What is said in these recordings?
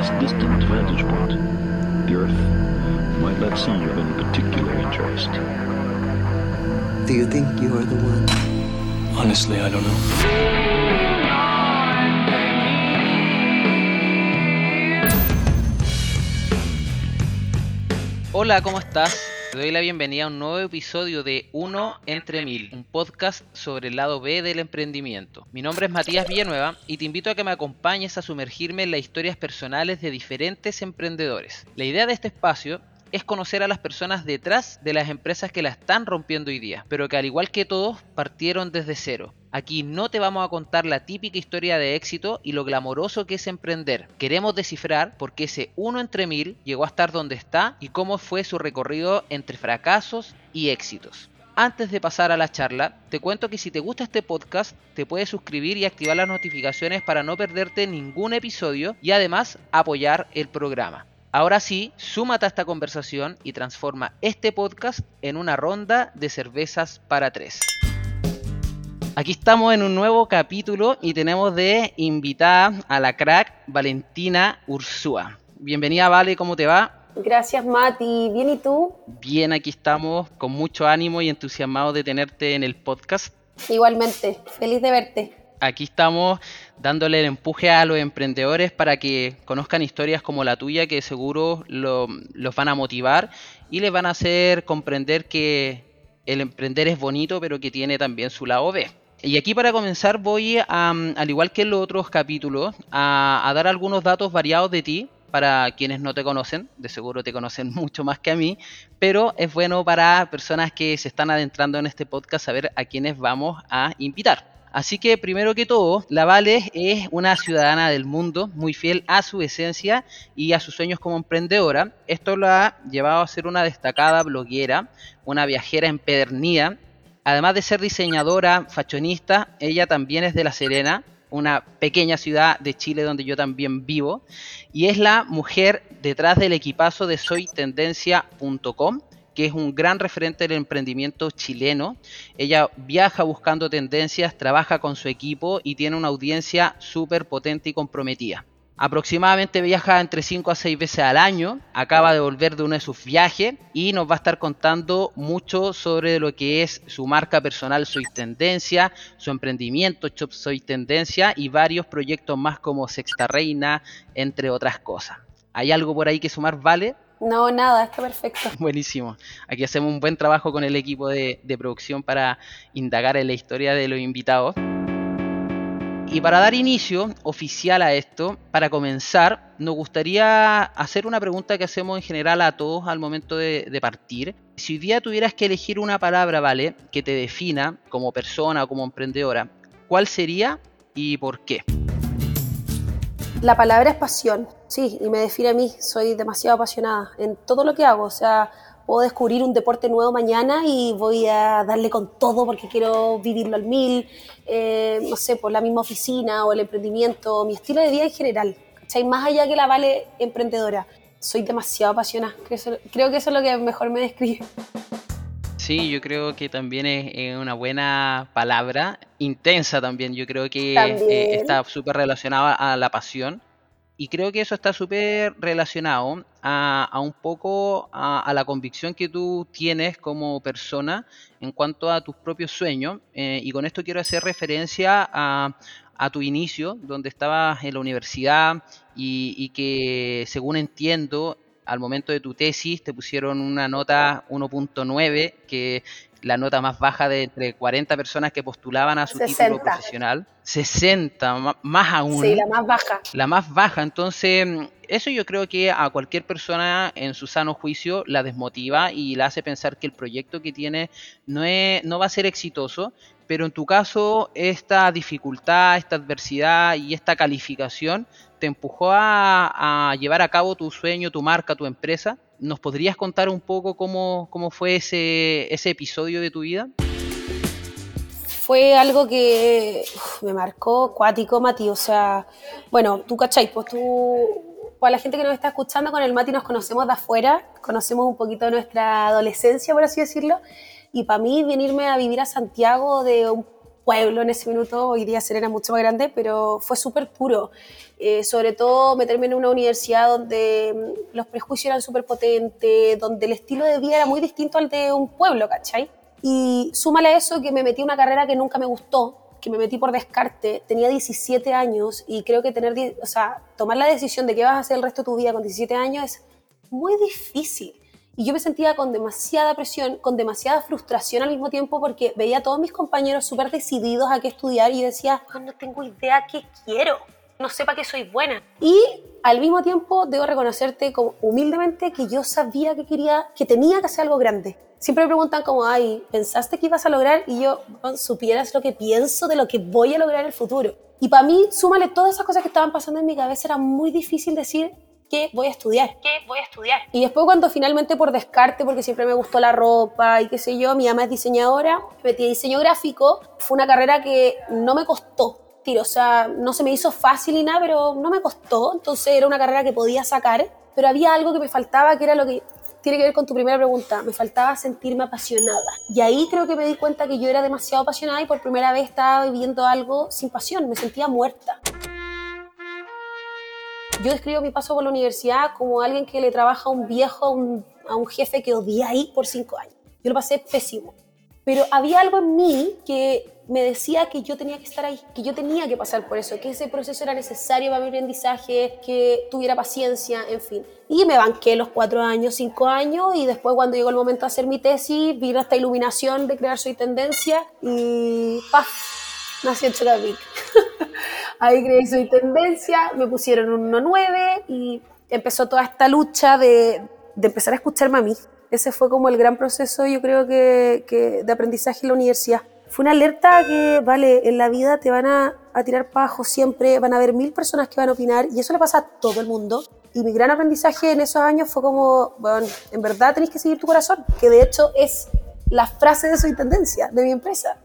this distant vantage point, the Earth might not seem of any particular interest. Do you think you are the one? Honestly, I don't know. Hola, ¿cómo estás? Te doy la bienvenida a un nuevo episodio de Uno entre Mil, un podcast sobre el lado B del emprendimiento. Mi nombre es Matías Villanueva y te invito a que me acompañes a sumergirme en las historias personales de diferentes emprendedores. La idea de este espacio es conocer a las personas detrás de las empresas que la están rompiendo hoy día, pero que al igual que todos partieron desde cero. Aquí no te vamos a contar la típica historia de éxito y lo glamoroso que es emprender. Queremos descifrar por qué ese uno entre mil llegó a estar donde está y cómo fue su recorrido entre fracasos y éxitos. Antes de pasar a la charla, te cuento que si te gusta este podcast, te puedes suscribir y activar las notificaciones para no perderte ningún episodio y además apoyar el programa. Ahora sí, súmate a esta conversación y transforma este podcast en una ronda de cervezas para tres. Aquí estamos en un nuevo capítulo y tenemos de invitada a la crack Valentina Ursúa. Bienvenida, Vale, ¿cómo te va? Gracias, Mati. ¿Bien y tú? Bien, aquí estamos con mucho ánimo y entusiasmados de tenerte en el podcast. Igualmente, feliz de verte. Aquí estamos dándole el empuje a los emprendedores para que conozcan historias como la tuya que seguro lo, los van a motivar y les van a hacer comprender que el emprender es bonito pero que tiene también su lado B. Y aquí para comenzar voy, a, al igual que en los otros capítulos, a, dar algunos datos variados de ti para quienes no te conocen, de seguro te conocen mucho más que a mí, pero es bueno para personas que se están adentrando en este podcast saber a quienes vamos a invitar. Así que primero que todo, la Vale es una ciudadana del mundo, muy fiel a su esencia y a sus sueños como emprendedora. Esto la ha llevado a ser una destacada bloguera, una viajera empedernida. Además de ser diseñadora, fashionista, ella también es de La Serena, una pequeña ciudad de Chile donde yo también vivo, y es la mujer detrás del equipazo de soytendencia.com que es un gran referente del emprendimiento chileno. Ella viaja buscando tendencias, trabaja con su equipo y tiene una audiencia súper potente y comprometida. Aproximadamente viaja entre 5 a 6 veces al año, acaba de volver de uno de sus viajes y nos va a estar contando mucho sobre lo que es su marca personal Soy Tendencia, su emprendimiento Shop Soy Tendencia y varios proyectos más como Sexta Reina, entre otras cosas. ¿Hay algo por ahí que sumar, Vale? No, nada, está perfecto. Buenísimo. Aquí hacemos un buen trabajo con el equipo de, de, producción para indagar en la historia de los invitados. Y para dar inicio oficial a esto, para comenzar, nos gustaría hacer una pregunta que hacemos en general a todos al momento de, partir. Si hoy día tuvieras que elegir una palabra, ¿vale? Que te defina como persona o como emprendedora, ¿cuál sería y por qué? La palabra es pasión, sí, y me define a mí. Soy demasiado apasionada en todo lo que hago. O sea, puedo descubrir un deporte nuevo mañana y voy a darle con todo porque quiero vivirlo al mil. Eh, no sé, por la misma oficina o el emprendimiento, mi estilo de vida en general. ¿cachai? Más allá que la vale emprendedora. Soy demasiado apasionada. Creo, creo que eso es lo que mejor me describe. Sí, yo creo que también es una buena palabra, intensa también, yo creo que eh, está súper relacionada a la pasión y creo que eso está súper relacionado a, un poco a, la convicción que tú tienes como persona en cuanto a tus propios sueños eh, y con esto quiero hacer referencia a, tu inicio, donde estabas en la universidad y que según entiendo al momento de tu tesis te pusieron una nota 1.9, que la nota más baja de entre 40 personas que postulaban a su 60. título profesional. 60, más aún. Sí, la más baja. La más baja. Entonces, eso yo creo que a cualquier persona en su sano juicio la desmotiva y la hace pensar que el proyecto que tiene no, es, no va a ser exitoso. Pero en tu caso, esta dificultad, esta adversidad y esta calificación te empujó a, a, llevar a cabo tu sueño, tu marca, tu empresa. ¿Nos podrías contar un poco cómo, cómo fue ese, ese episodio de tu vida? Fue algo que me marcó cuático, Mati. O sea, bueno, tú cachai, pues tú, para la gente que nos está escuchando, con el Mati nos conocemos de afuera, conocemos un poquito nuestra adolescencia, por así decirlo. Y para mí, venirme a vivir a Santiago de un pueblo en ese minuto, hoy día Serena mucho más grande, pero fue súper puro. Eh, sobre todo meterme en una universidad donde mm, los prejuicios eran súper potentes, donde el estilo de vida era muy distinto al de un pueblo, ¿cachai? Y súmale a eso que me metí una carrera que nunca me gustó, que me metí por descarte, tenía 17 años y creo que tener, o sea, tomar la decisión de qué vas a hacer el resto de tu vida con 17 años es muy difícil. Y yo me sentía con demasiada presión, con demasiada frustración al mismo tiempo porque veía a todos mis compañeros súper decididos a qué estudiar y decía, oh, no tengo idea qué quiero, no sé para qué soy buena. Y al mismo tiempo debo reconocerte como, humildemente que yo sabía que quería, que tenía que hacer algo grande. Siempre me preguntan como, ay, ¿pensaste que ibas a lograr? Y yo, supieras lo que pienso de lo que voy a lograr en el futuro. Y para mí, súmale todas esas cosas que estaban pasando en mi cabeza, era muy difícil decir, ¿qué voy a estudiar? ¿Qué voy a estudiar? Y después cuando finalmente por descarte, porque siempre me gustó la ropa y qué sé yo, mi mamá es diseñadora, me metí a diseño gráfico, fue una carrera que no me costó. Tiro, o sea, no se me hizo fácil y nada, pero no me costó, entonces era una carrera que podía sacar, pero había algo que me faltaba, que era lo que tiene que ver con tu primera pregunta. Me faltaba sentirme apasionada. Y ahí creo que me di cuenta que yo era demasiado apasionada y por primera vez estaba viviendo algo sin pasión. Me sentía muerta. Yo describo mi paso por la universidad como alguien que le trabaja a un viejo, a un, jefe que odia ahí por cinco años. Yo lo pasé pésimo. Pero había algo en mí que me decía que yo tenía que estar ahí, que yo tenía que pasar por eso, que ese proceso era necesario para mi aprendizaje, que tuviera paciencia, en fin. Y me banqué los cuatro años, cinco años, y después cuando llegó el momento de hacer mi tesis, vino esta iluminación de crear Soy Tendencia, y ¡paf! Nací en Chocapic. ahí creé Soy Tendencia, me pusieron un 1.9 y empezó toda esta lucha de, de empezar a escucharme a mí. Ese fue como el gran proceso, yo creo que, que de aprendizaje en la universidad. Fue una alerta que, vale, en la vida te van a, a tirar abajo siempre, van a haber mil personas que van a opinar y eso le pasa a todo el mundo. Y mi gran aprendizaje en esos años fue como, bueno, en verdad tenéis que seguir tu corazón, que de hecho es la frase de su tendencia de mi empresa.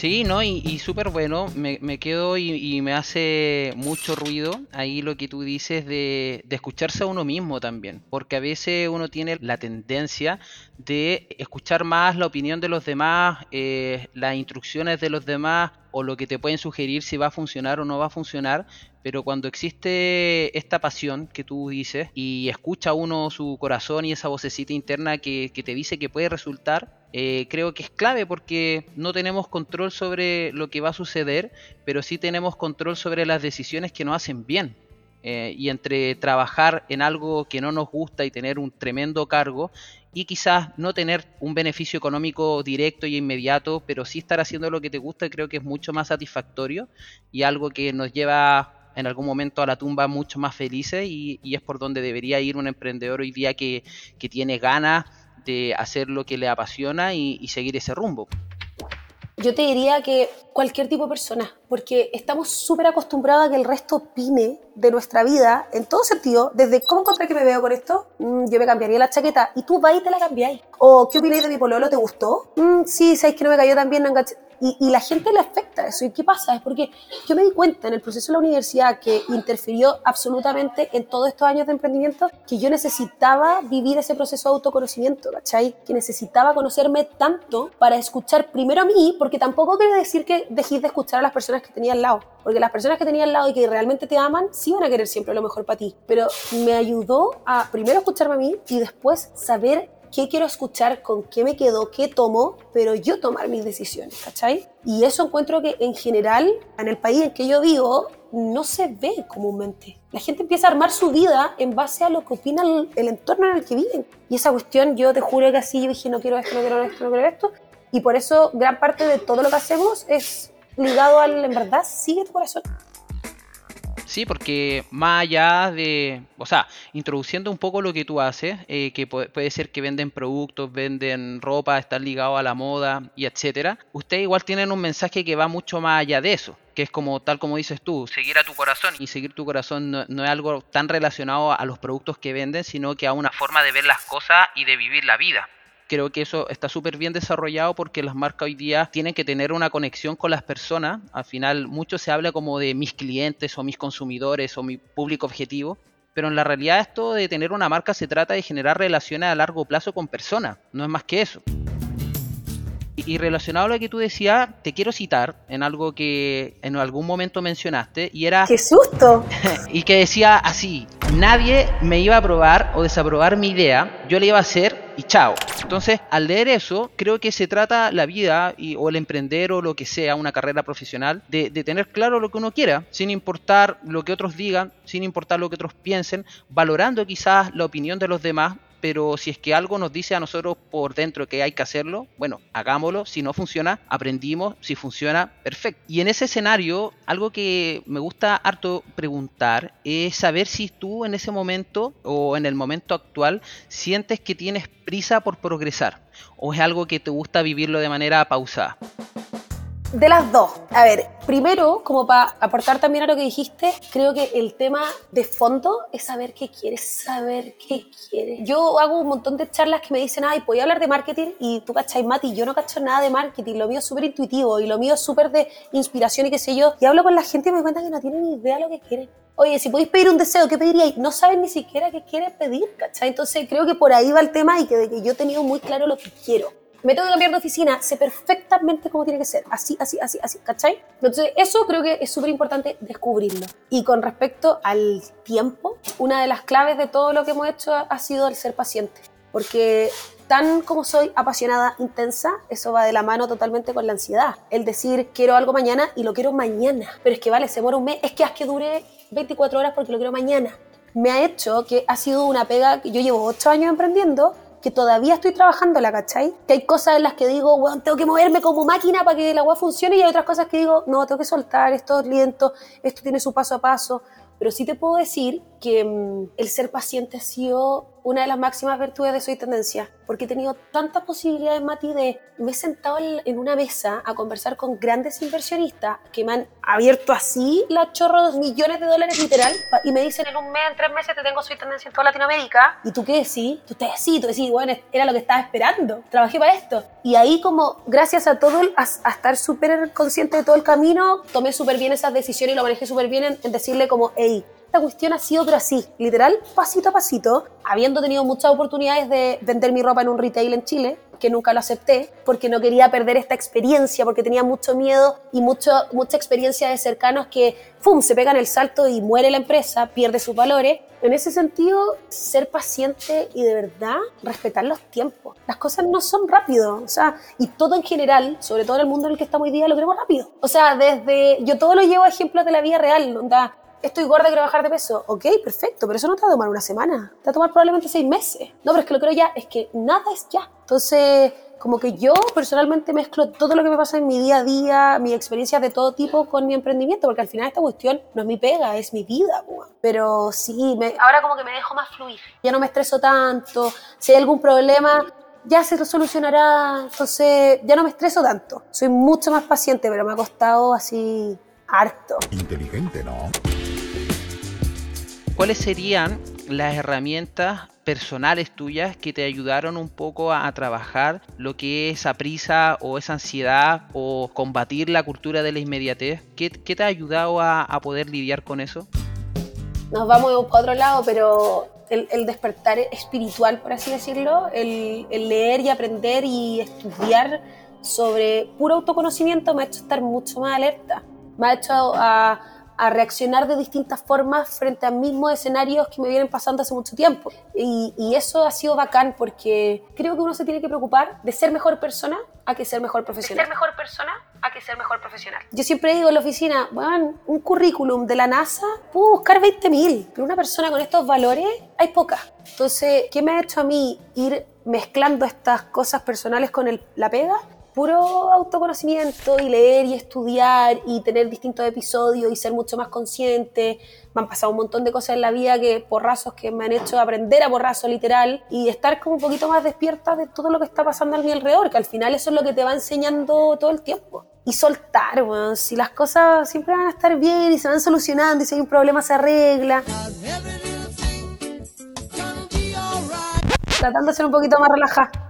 Sí, ¿no? Y, y súper bueno, me, quedo y, y me hace mucho ruido ahí lo que tú dices de, de escucharse a uno mismo también, porque a veces uno tiene la tendencia de escuchar más la opinión de los demás, eh, las instrucciones de los demás o lo que te pueden sugerir si va a funcionar o no va a funcionar, pero cuando existe esta pasión que tú dices y escucha uno su corazón y esa vocecita interna que, te dice que puede resultar, eh, creo que es clave porque no tenemos control sobre lo que va a suceder, pero sí tenemos control sobre las decisiones que nos hacen bien. Eh, y entre trabajar en algo que no nos gusta y tener un tremendo cargo y quizás no tener un beneficio económico directo y inmediato, pero sí estar haciendo lo que te gusta, creo que es mucho más satisfactorio y algo que nos lleva en algún momento a la tumba mucho más felices y, es por donde debería ir un emprendedor hoy día que, que tiene ganas de hacer lo que le apasiona y, seguir ese rumbo. Yo te diría que cualquier tipo de persona, porque estamos súper acostumbrados a que el resto opine de nuestra vida en todo sentido, desde cómo encontré que me veo con esto, mm, yo me cambiaría la chaqueta y tú vas y te la cambiáis. O qué opináis de mi pololo, ¿te gustó? Mm, sí, sabéis que no me cayó tan bien, no. Y, y, la gente le afecta eso. ¿Y qué pasa? Es porque yo me di cuenta en el proceso de la universidad que interfirió absolutamente en todos estos años de emprendimiento que yo necesitaba vivir ese proceso de autoconocimiento, ¿cachai? Que necesitaba conocerme tanto para escuchar primero a mí, porque tampoco quiere decir que dejéis de escuchar a las personas que tenía al lado. Porque las personas que tenía al lado y que realmente te aman, sí van a querer siempre lo mejor para ti. Pero me ayudó a primero escucharme a mí y después saber qué quiero escuchar, con qué me quedo, qué tomo, pero yo tomar mis decisiones, ¿cachai? Y eso encuentro que en general, en el país en que yo vivo, no se ve comúnmente. La gente empieza a armar su vida en base a lo que opina el, el entorno en el que viven. Y esa cuestión, yo te juro que así yo dije, no quiero esto, no quiero esto, no quiero esto. Y por eso gran parte de todo lo que hacemos es ligado al, en verdad, sigue tu corazón. Sí, porque más allá de, o sea, introduciendo un poco lo que tú haces, eh, que puede, ser que venden productos, venden ropa, están ligados a la moda y etcétera, ustedes igual tienen un mensaje que va mucho más allá de eso, que es como tal como dices tú, seguir a tu corazón. Y seguir tu corazón no, no es algo tan relacionado a los productos que venden, sino que a una forma de ver las cosas y de vivir la vida creo que eso está súper bien desarrollado porque las marcas hoy día tienen que tener una conexión con las personas. Al final mucho se habla como de mis clientes o mis consumidores o mi público objetivo. Pero en la realidad esto de tener una marca se trata de generar relaciones a largo plazo con personas. No es más que eso. Y relacionado a lo que tú decías, te quiero citar en algo que en algún momento mencionaste y era... ¡Qué susto! y que decía así, nadie me iba a aprobar o desaprobar mi idea, yo le iba a hacer y chao. Entonces, al leer eso, creo que se trata la vida y, o el emprender o lo que sea, una carrera profesional, de, de tener claro lo que uno quiera, sin importar lo que otros digan, sin importar lo que otros piensen, valorando quizás la opinión de los demás pero si es que algo nos dice a nosotros por dentro que hay que hacerlo, bueno, hagámoslo, si no funciona, aprendimos, si funciona, perfecto. Y en ese escenario, algo que me gusta harto preguntar es saber si tú en ese momento o en el momento actual sientes que tienes prisa por progresar o es algo que te gusta vivirlo de manera pausada. De las dos. A ver, primero, como para aportar también a lo que dijiste, creo que el tema de fondo es saber qué quieres, saber qué quieres. Yo hago un montón de charlas que me dicen, ay, voy a hablar de marketing y tú cachai, Mati, yo no cacho nada de marketing, lo mío es súper intuitivo y lo mío es súper de inspiración y qué sé yo. Y hablo con la gente y me cuenta que no tienen ni idea de lo que quieren. Oye, si podéis pedir un deseo, ¿qué pediríais? No saben ni siquiera qué quieren pedir, ¿cachai? Entonces creo que por ahí va el tema y que, de que yo he tenido muy claro lo que quiero me tengo que cambiar de oficina, sé perfectamente cómo tiene que ser, así, así, así, así, ¿cachai? Entonces, eso creo que es súper importante descubrirlo. Y con respecto al tiempo, una de las claves de todo lo que hemos hecho ha sido el ser paciente, porque tan como soy apasionada, intensa, eso va de la mano totalmente con la ansiedad. El decir, quiero algo mañana y lo quiero mañana, pero es que vale, se muere un mes, es que haz que dure 24 horas porque lo quiero mañana. Me ha hecho que ha sido una pega que yo llevo 8 años emprendiendo que todavía estoy trabajando, ¿la cachai? Que hay cosas en las que digo, bueno, tengo que moverme como máquina para que la agua funcione y hay otras cosas que digo, no, tengo que soltar, esto es lento, esto tiene su paso a paso. Pero sí te puedo decir que mm, el ser paciente ha sido una de las máximas virtudes de Soy Tendencia, porque he tenido tantas posibilidades, Mati, de me he sentado en una mesa a conversar con grandes inversionistas que me han abierto así la chorro millones de dólares literal y me dicen en un mes, en tres meses te tengo Soy Tendencia en toda Latinoamérica. ¿Y tú qué decís? Tú te decís, tú decís, bueno, era lo que estaba esperando, trabajé para esto. Y ahí como, gracias a todo, a, estar súper consciente de todo el camino, tomé súper bien esas decisiones y lo manejé súper bien en, en decirle como, hey, esta cuestión ha sido pero así, literal, pasito a pasito, habiendo tenido muchas oportunidades de vender mi ropa en un retail en Chile, que nunca lo acepté porque no quería perder esta experiencia, porque tenía mucho miedo y mucho, mucha experiencia de cercanos que, ¡fum!, se pegan el salto y muere la empresa, pierde sus valores. En ese sentido, ser paciente y de verdad respetar los tiempos. Las cosas no son rápido, o sea, y todo en general, sobre todo en el mundo en el que estamos hoy día, lo queremos rápido. O sea, desde, yo todo lo llevo a ejemplos de la vida real, donde estoy gorda quiero bajar de peso. Ok, perfecto, pero eso no te va a tomar una semana. Te va a tomar probablemente seis meses. No, pero es que lo creo ya, es que nada es ya. Entonces, como que yo personalmente mezclo todo lo que me pasa en mi día a día, mis experiencias de todo tipo con mi emprendimiento, porque al final esta cuestión no es mi pega, es mi vida. Pero sí, me, ahora como que me dejo más fluir. Ya no me estreso tanto. Si hay algún problema, ya se solucionará. Entonces, ya no me estreso tanto. Soy mucho más paciente, pero me ha costado así harto. Inteligente, ¿no? ¿Cuáles serían las herramientas personales tuyas que te ayudaron un poco a, trabajar lo que es esa prisa o esa ansiedad o combatir la cultura de la inmediatez? ¿Qué, te ha ayudado a, poder lidiar con eso? Nos vamos para otro lado, pero el, despertar espiritual, por así decirlo, el, el leer y aprender y estudiar sobre puro autoconocimiento me ha hecho estar mucho más alerta. Me ha hecho a a reaccionar de distintas formas frente a mismos escenarios que me vienen pasando hace mucho tiempo. Y, eso ha sido bacán porque creo que uno se tiene que preocupar de ser mejor persona a que ser mejor profesional. ser mejor persona a que ser mejor profesional. Yo siempre digo en la oficina, bueno, un currículum de la NASA puedo buscar 20.000, pero una persona con estos valores hay poca. Entonces, ¿qué me ha hecho a mí ir mezclando estas cosas personales con el, la pega? Puro autoconocimiento y leer y estudiar y tener distintos episodios y ser mucho más consciente. Me han pasado un montón de cosas en la vida que porrazos que me han hecho aprender a porrazo literal y estar como un poquito más despierta de todo lo que está pasando a mi alrededor, que al final eso es lo que te va enseñando todo el tiempo. Y soltar, bueno, si las cosas siempre van a estar bien y se van solucionando y si hay un problema se arregla. Tratando de ser un poquito más relajada.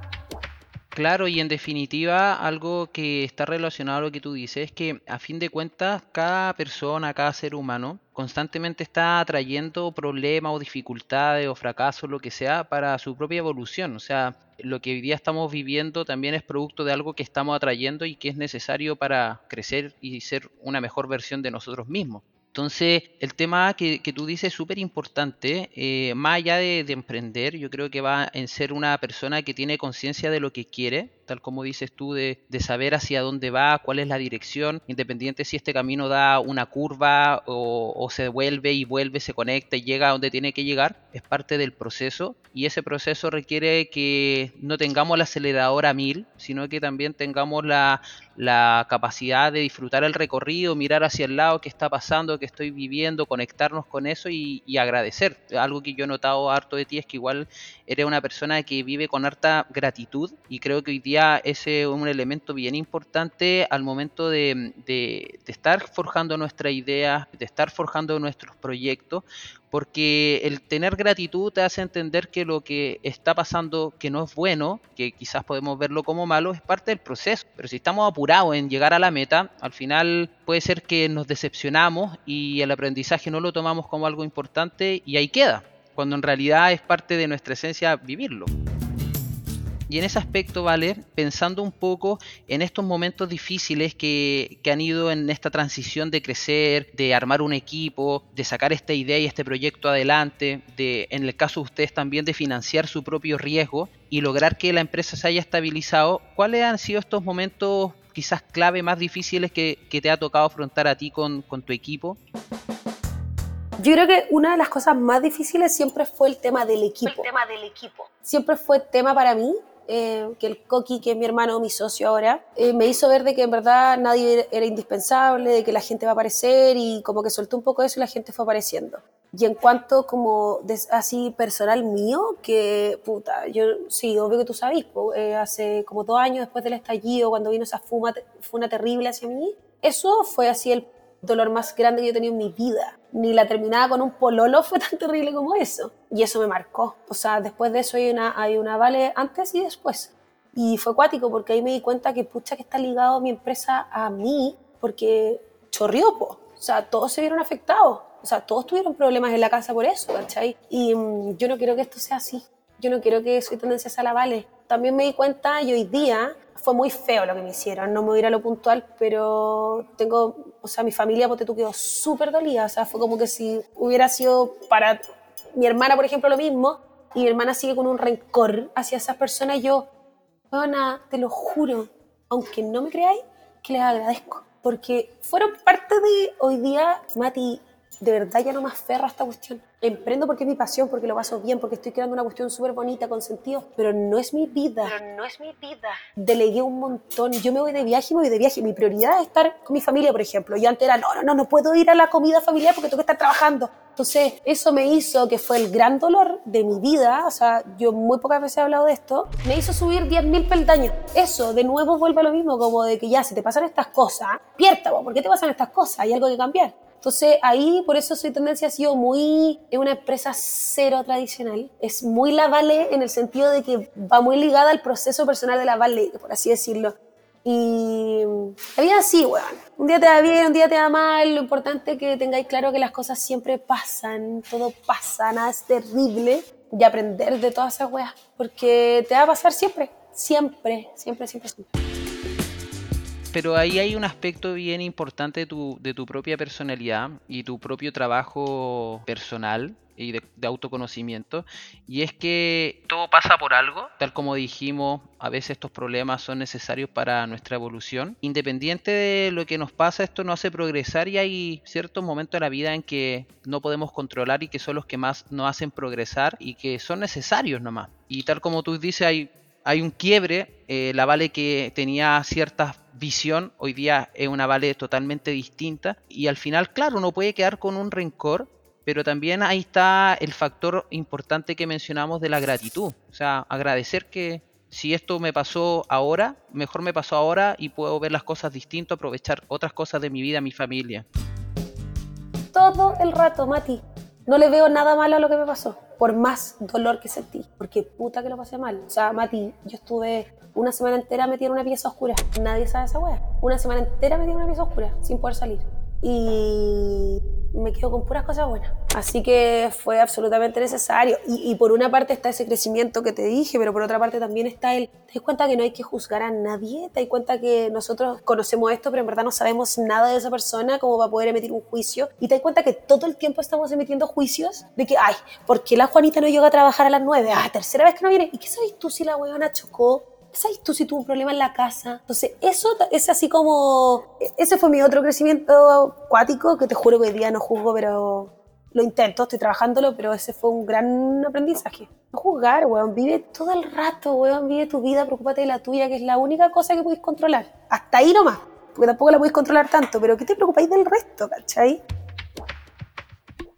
Claro, y en definitiva, algo que está relacionado a lo que tú dices es que a fin de cuentas, cada persona, cada ser humano, constantemente está trayendo problemas o dificultades o fracasos, lo que sea, para su propia evolución. O sea, lo que hoy día estamos viviendo también es producto de algo que estamos atrayendo y que es necesario para crecer y ser una mejor versión de nosotros mismos. Entonces, el tema que, que tú dices es súper importante, eh, más allá de, de emprender, yo creo que va en ser una persona que tiene conciencia de lo que quiere, tal como dices tú, de, de saber hacia dónde va, cuál es la dirección, independiente si este camino da una curva o, o se vuelve y vuelve, se conecta y llega a donde tiene que llegar, es parte del proceso y ese proceso requiere que no tengamos el acelerador a mil, sino que también tengamos la, la capacidad de disfrutar el recorrido, mirar hacia el lado, qué está pasando, qué estoy viviendo, conectarnos con eso y, y agradecer. Algo que yo he notado harto de ti es que igual eres una persona que vive con harta gratitud y creo que hoy día ese es un elemento bien importante al momento de, de, estar forjando nuestras ideas, de estar forjando nuestros proyectos, porque el tener gratitud te hace entender que lo que está pasando que no es bueno, que quizás podemos verlo como malo, es parte del proceso. Pero si estamos apurados en llegar a la meta, al final puede ser que nos decepcionamos y el aprendizaje no lo tomamos como algo importante y ahí queda, cuando en realidad es parte de nuestra esencia vivirlo. Y en ese aspecto, ¿vale? Pensando un poco en estos momentos difíciles que, que, han ido en esta transición de crecer, de armar un equipo, de sacar esta idea y este proyecto adelante, de, en el caso de ustedes también, de financiar su propio riesgo y lograr que la empresa se haya estabilizado, ¿cuáles han sido estos momentos quizás clave más difíciles que, que te ha tocado afrontar a ti con, con tu equipo? Yo creo que una de las cosas más difíciles siempre fue el tema del equipo. El tema del equipo. Siempre fue tema para mí eh, que el Coqui, que es mi hermano, mi socio ahora, eh, me hizo ver de que en verdad nadie era indispensable, de que la gente va a aparecer y como que soltó un poco eso y la gente fue apareciendo. Y en cuanto como de, así personal mío, que puta, yo sí, obvio que tú sabes, eh, hace como dos años después del estallido, cuando vino esa fuma, funa terrible hacia mí, eso fue así el dolor más grande que yo he tenido en mi vida. Ni la terminada con un pololo fue tan terrible como eso. Y eso me marcó. O sea, después de eso hay una, hay una vale antes y después. Y fue cuático porque ahí me di cuenta que pucha que está ligado mi empresa a mí porque chorrió, po. O sea, todos se vieron afectados. O sea, todos tuvieron problemas en la casa por eso, ¿cachai? Y mmm, yo no quiero que esto sea así. Yo no quiero que soy tendencia a la vale. También me di cuenta y hoy día fue muy feo lo que me hicieron, no me voy a ir a lo puntual, pero tengo, o sea, mi familia, porque tú quedó súper dolida, o sea, fue como que si hubiera sido para mi hermana, por ejemplo, lo mismo, y mi hermana sigue con un rencor hacia esas personas, yo, bueno, te lo juro, aunque no me creáis, que les agradezco, porque fueron parte de hoy día, Mati, de verdad ya no me aferro a esta cuestión. Emprendo porque es mi pasión, porque lo paso bien, porque estoy creando una cuestión súper bonita, con sentido, pero no es mi vida. Pero no es mi vida. Delegué un montón. Yo me voy de viaje, me voy de viaje. Mi prioridad es estar con mi familia, por ejemplo. Yo antes era, no, no, no, no puedo ir a la comida familiar porque tengo que estar trabajando. Entonces, eso me hizo, que fue el gran dolor de mi vida, o sea, yo muy pocas veces he hablado de esto, me hizo subir 10.000 peldaños. Eso, de nuevo, vuelve a lo mismo, como de que ya, si te pasan estas cosas, pierta, ¿por qué te pasan estas cosas? Hay algo que cambiar. Entonces ahí, por eso soy tendencia ha sido muy, es una empresa cero tradicional, es muy la Vale en el sentido de que va muy ligada al proceso personal de la Vale, por así decirlo. Y la vida así, weón. Un día te va bien, un día te va mal. Lo importante es que tengáis claro que las cosas siempre pasan, todo pasa, nada es terrible. Y aprender de todas esas weas, porque te va a pasar siempre, siempre, siempre, siempre, siempre pero ahí hay un aspecto bien importante de tu, de tu propia personalidad y tu propio trabajo personal y de, autoconocimiento y es que todo pasa por algo. Tal como dijimos a veces estos problemas son necesarios para nuestra evolución. Independiente de lo que nos pasa esto nos hace progresar y hay ciertos momentos de la vida en que no podemos controlar y que son los que más nos hacen progresar y que son necesarios nomás. Y tal como tú dices hay hay un quiebre, eh, la Vale que tenía cierta visión, hoy día es una Vale totalmente distinta y al final, claro, uno puede quedar con un rencor, pero también ahí está el factor importante que mencionamos de la gratitud, o sea, agradecer que si esto me pasó ahora, mejor me pasó ahora y puedo ver las cosas distinto, aprovechar otras cosas de mi vida, mi familia. Todo el rato, Mati, no le veo nada malo a lo que me pasó, por más dolor que sentí, porque puta que lo pasé mal. O sea, Mati, yo estuve Una semana entera metida en una pieza oscura. Nadie sabe esa wea. Una semana entera metida en una pieza oscura, sin poder salir. Y me quedo con puras cosas buenas. Así que fue absolutamente necesario. Y, y, por una parte está ese crecimiento que te dije, pero por otra parte también está el... Te das cuenta que no hay que juzgar a nadie, te das cuenta que nosotros conocemos esto, pero en verdad no sabemos nada de esa persona como para poder emitir un juicio. Y te das cuenta que todo el tiempo estamos emitiendo juicios de que, ay, ¿por qué la Juanita no llega a trabajar a las 9? Ah, tercera vez que no viene. ¿Y qué sabes tú si la huevona chocó? ¿Sabes tú si tuvo un problema en la casa? Entonces, eso es así como... Ese fue mi otro crecimiento acuático, que te juro que hoy día no juzgo, pero lo intento, estoy trabajándolo, pero ese fue un gran aprendizaje. No juzgar, weón, vive todo el rato, weón, vive tu vida, preocúpate de la tuya, que es la única cosa que puedes controlar. Hasta ahí nomás, porque tampoco la puedes controlar tanto, pero ¿qué te preocupáis del resto, cachai?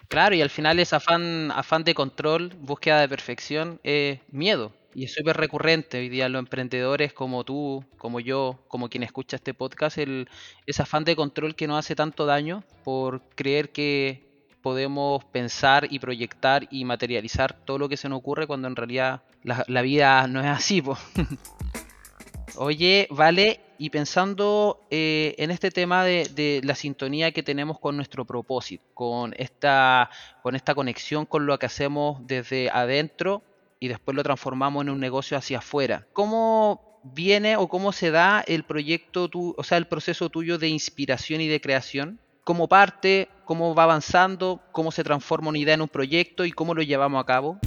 Claro, y al final ese afán, afán de control, búsqueda de perfección, es miedo. Y es súper recurrente hoy día los emprendedores como tú, como yo, como quien escucha este podcast, el, ese afán de control que nos hace tanto daño por creer que podemos pensar y proyectar y materializar todo lo que se nos ocurre cuando en realidad la, la vida no es así. Oye, vale, y pensando eh, en este tema de, de, la sintonía que tenemos con nuestro propósito, con esta, con esta conexión con lo que hacemos desde adentro y después lo transformamos en un negocio hacia afuera. ¿Cómo viene o cómo se da el proyecto, tu, o sea, el proceso tuyo de inspiración y de creación? ¿Cómo parte? ¿Cómo va avanzando? ¿Cómo se transforma una idea en un proyecto y cómo lo llevamos a cabo?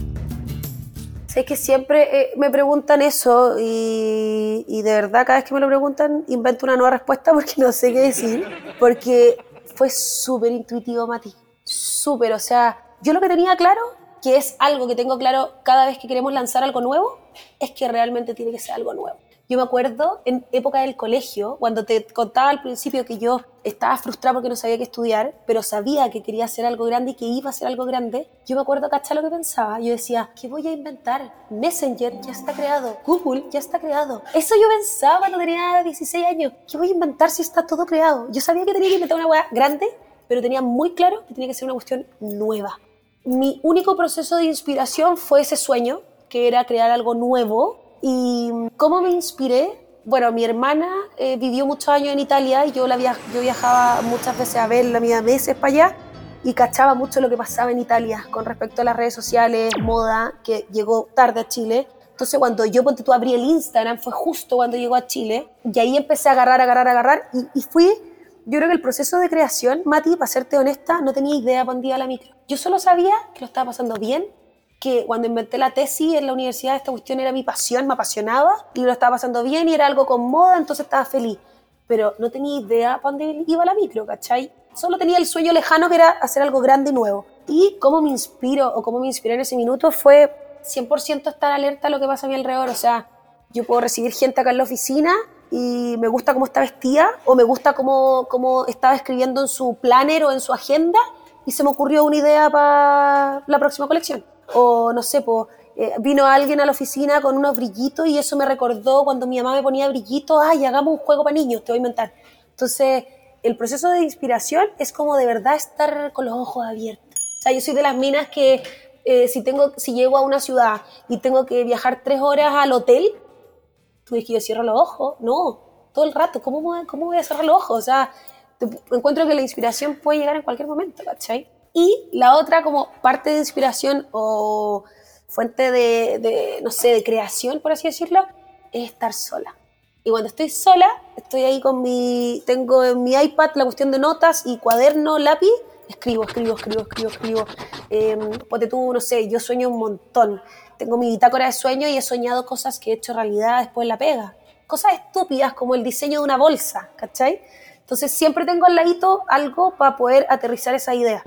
Sé que siempre eh, me preguntan eso y, y, de verdad cada vez que me lo preguntan invento una nueva respuesta porque no sé qué decir, porque fue súper intuitivo, Mati, súper, o sea, yo lo que tenía claro que es algo que tengo claro cada vez que queremos lanzar algo nuevo, es que realmente tiene que ser algo nuevo. Yo me acuerdo en época del colegio, cuando te contaba al principio que yo estaba frustrada porque no sabía qué estudiar, pero sabía que quería hacer algo grande y que iba a hacer algo grande, yo me acuerdo, ¿cachai lo que pensaba? Yo decía, ¿qué voy a inventar? Messenger ya está creado, Google ya está creado. Eso yo pensaba cuando tenía 16 años. ¿Qué voy a inventar si está todo creado? Yo sabía que tenía que inventar una hueá grande, pero tenía muy claro que tenía que ser una cuestión nueva mi único proceso de inspiración fue ese sueño, que era crear algo nuevo. ¿Y cómo me inspiré? Bueno, mi hermana eh, vivió muchos años en Italia y yo, la via yo viajaba muchas veces a verla, mía meses para allá y cachaba mucho lo que pasaba en Italia con respecto a las redes sociales, moda, que llegó tarde a Chile. Entonces cuando yo, ponte tú, abrí el Instagram, fue justo cuando llegó a Chile y ahí empecé a agarrar, agarrar, agarrar y fui yo creo que el proceso de creación, Mati, para serte honesta, no tenía idea para día a la micro. Yo solo sabía que lo estaba pasando bien, que cuando inventé la tesis en la universidad esta cuestión era mi pasión, me apasionaba y lo estaba pasando bien y era algo con moda, entonces estaba feliz. Pero no tenía idea para dónde iba la micro, ¿cachai? Solo tenía el sueño lejano que era hacer algo grande y nuevo. Y cómo me inspiro o cómo me inspiré en ese minuto fue 100% estar alerta a lo que pasa a mi alrededor. O sea, yo puedo recibir gente acá en la oficina y me gusta cómo está vestida o me gusta cómo, cómo estaba escribiendo en su planner o en su agenda y se me ocurrió una idea para la próxima colección. O no sé, pues, vino alguien a la oficina con unos brillitos y eso me recordó cuando mi mamá me ponía brillitos, ay, hagamos un juego para niños, te voy a inventar. Entonces, el proceso de inspiración es como de verdad estar con los ojos abiertos. O sea, yo soy de las minas que eh, si, tengo, si llego a una ciudad y tengo que viajar tres horas al hotel, tú dices que yo cierro los ojos. No, todo el rato. ¿Cómo, cómo voy a cerrar los ojos? O sea, encuentro que la inspiración puede llegar en cualquier momento, ¿cachai? Y la otra como parte de inspiración o fuente de, de, no sé, de creación, por así decirlo, es estar sola. Y cuando estoy sola, estoy ahí con mi, tengo en mi iPad la cuestión de notas y cuaderno, lápiz, escribo, escribo, escribo, escribo, escribo. Eh, ponte tú, no sé, yo sueño un montón tengo mi bitácora de sueño y he soñado cosas que he hecho realidad después la pega. Cosas estúpidas como el diseño de una bolsa, ¿cachai? Entonces siempre tengo al ladito algo para poder aterrizar esa idea.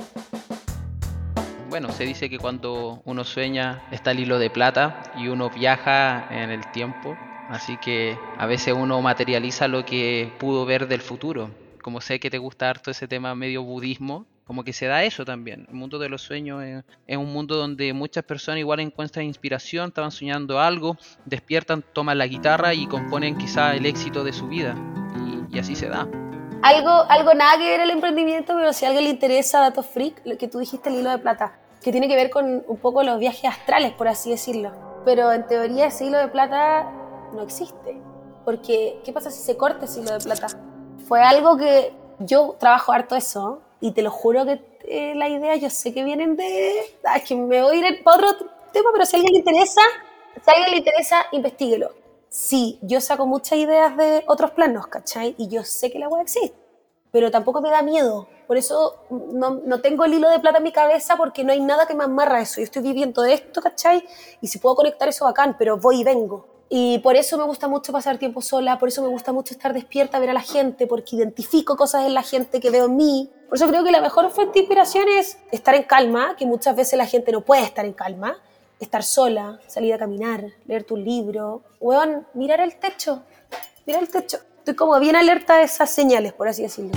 Bueno, se dice que cuando uno sueña está el hilo de plata y uno viaja en el tiempo, así que a veces uno materializa lo que pudo ver del futuro. Como sé que te gusta harto ese tema medio budismo, como que se da eso también. El mundo de los sueños es, un mundo donde muchas personas igual encuentran inspiración, estaban soñando algo, despiertan, toman la guitarra y componen quizá el éxito de su vida. Y, así se da. Algo, algo nada que ver el emprendimiento, pero si a alguien le interesa Datos Freak, lo que tú dijiste, el hilo de plata, que tiene que ver con un poco los viajes astrales, por así decirlo. Pero en teoría ese hilo de plata no existe. Porque, ¿qué pasa si se corta ese hilo de plata? Fue algo que yo trabajo harto eso y te lo juro que eh, la idea yo sé que vienen de... Es que me voy a ir para otro tema, pero si a alguien le interesa, si a alguien le interesa, investiguelo. Sí, yo saco muchas ideas de otros planos, ¿cachai? Y yo sé que la web existe, pero tampoco me da miedo. Por eso no, no, tengo el hilo de plata en mi cabeza porque no hay nada que me amarra eso. Yo estoy viviendo esto, ¿cachai? Y si puedo conectar eso, bacán, pero voy y vengo. Y por eso me gusta mucho pasar tiempo sola, por eso me gusta mucho estar despierta, ver a la gente, porque identifico cosas en la gente que veo en mí. Por eso creo que la mejor fuente de inspiración es estar en calma, que muchas veces la gente no puede estar en calma. Estar sola, salir a caminar, leer tu libro, weón, mirar el techo, mirar el techo. Estoy como bien alerta de esas señales, por así decirlo.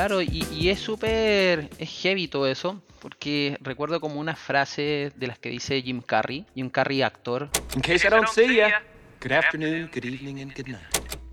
Claro, y, y es súper es heavy todo eso, porque recuerdo como una frase de las que dice Jim Carrey, Jim Carrey actor, In case I don't see ya, good afternoon, good evening, and good night.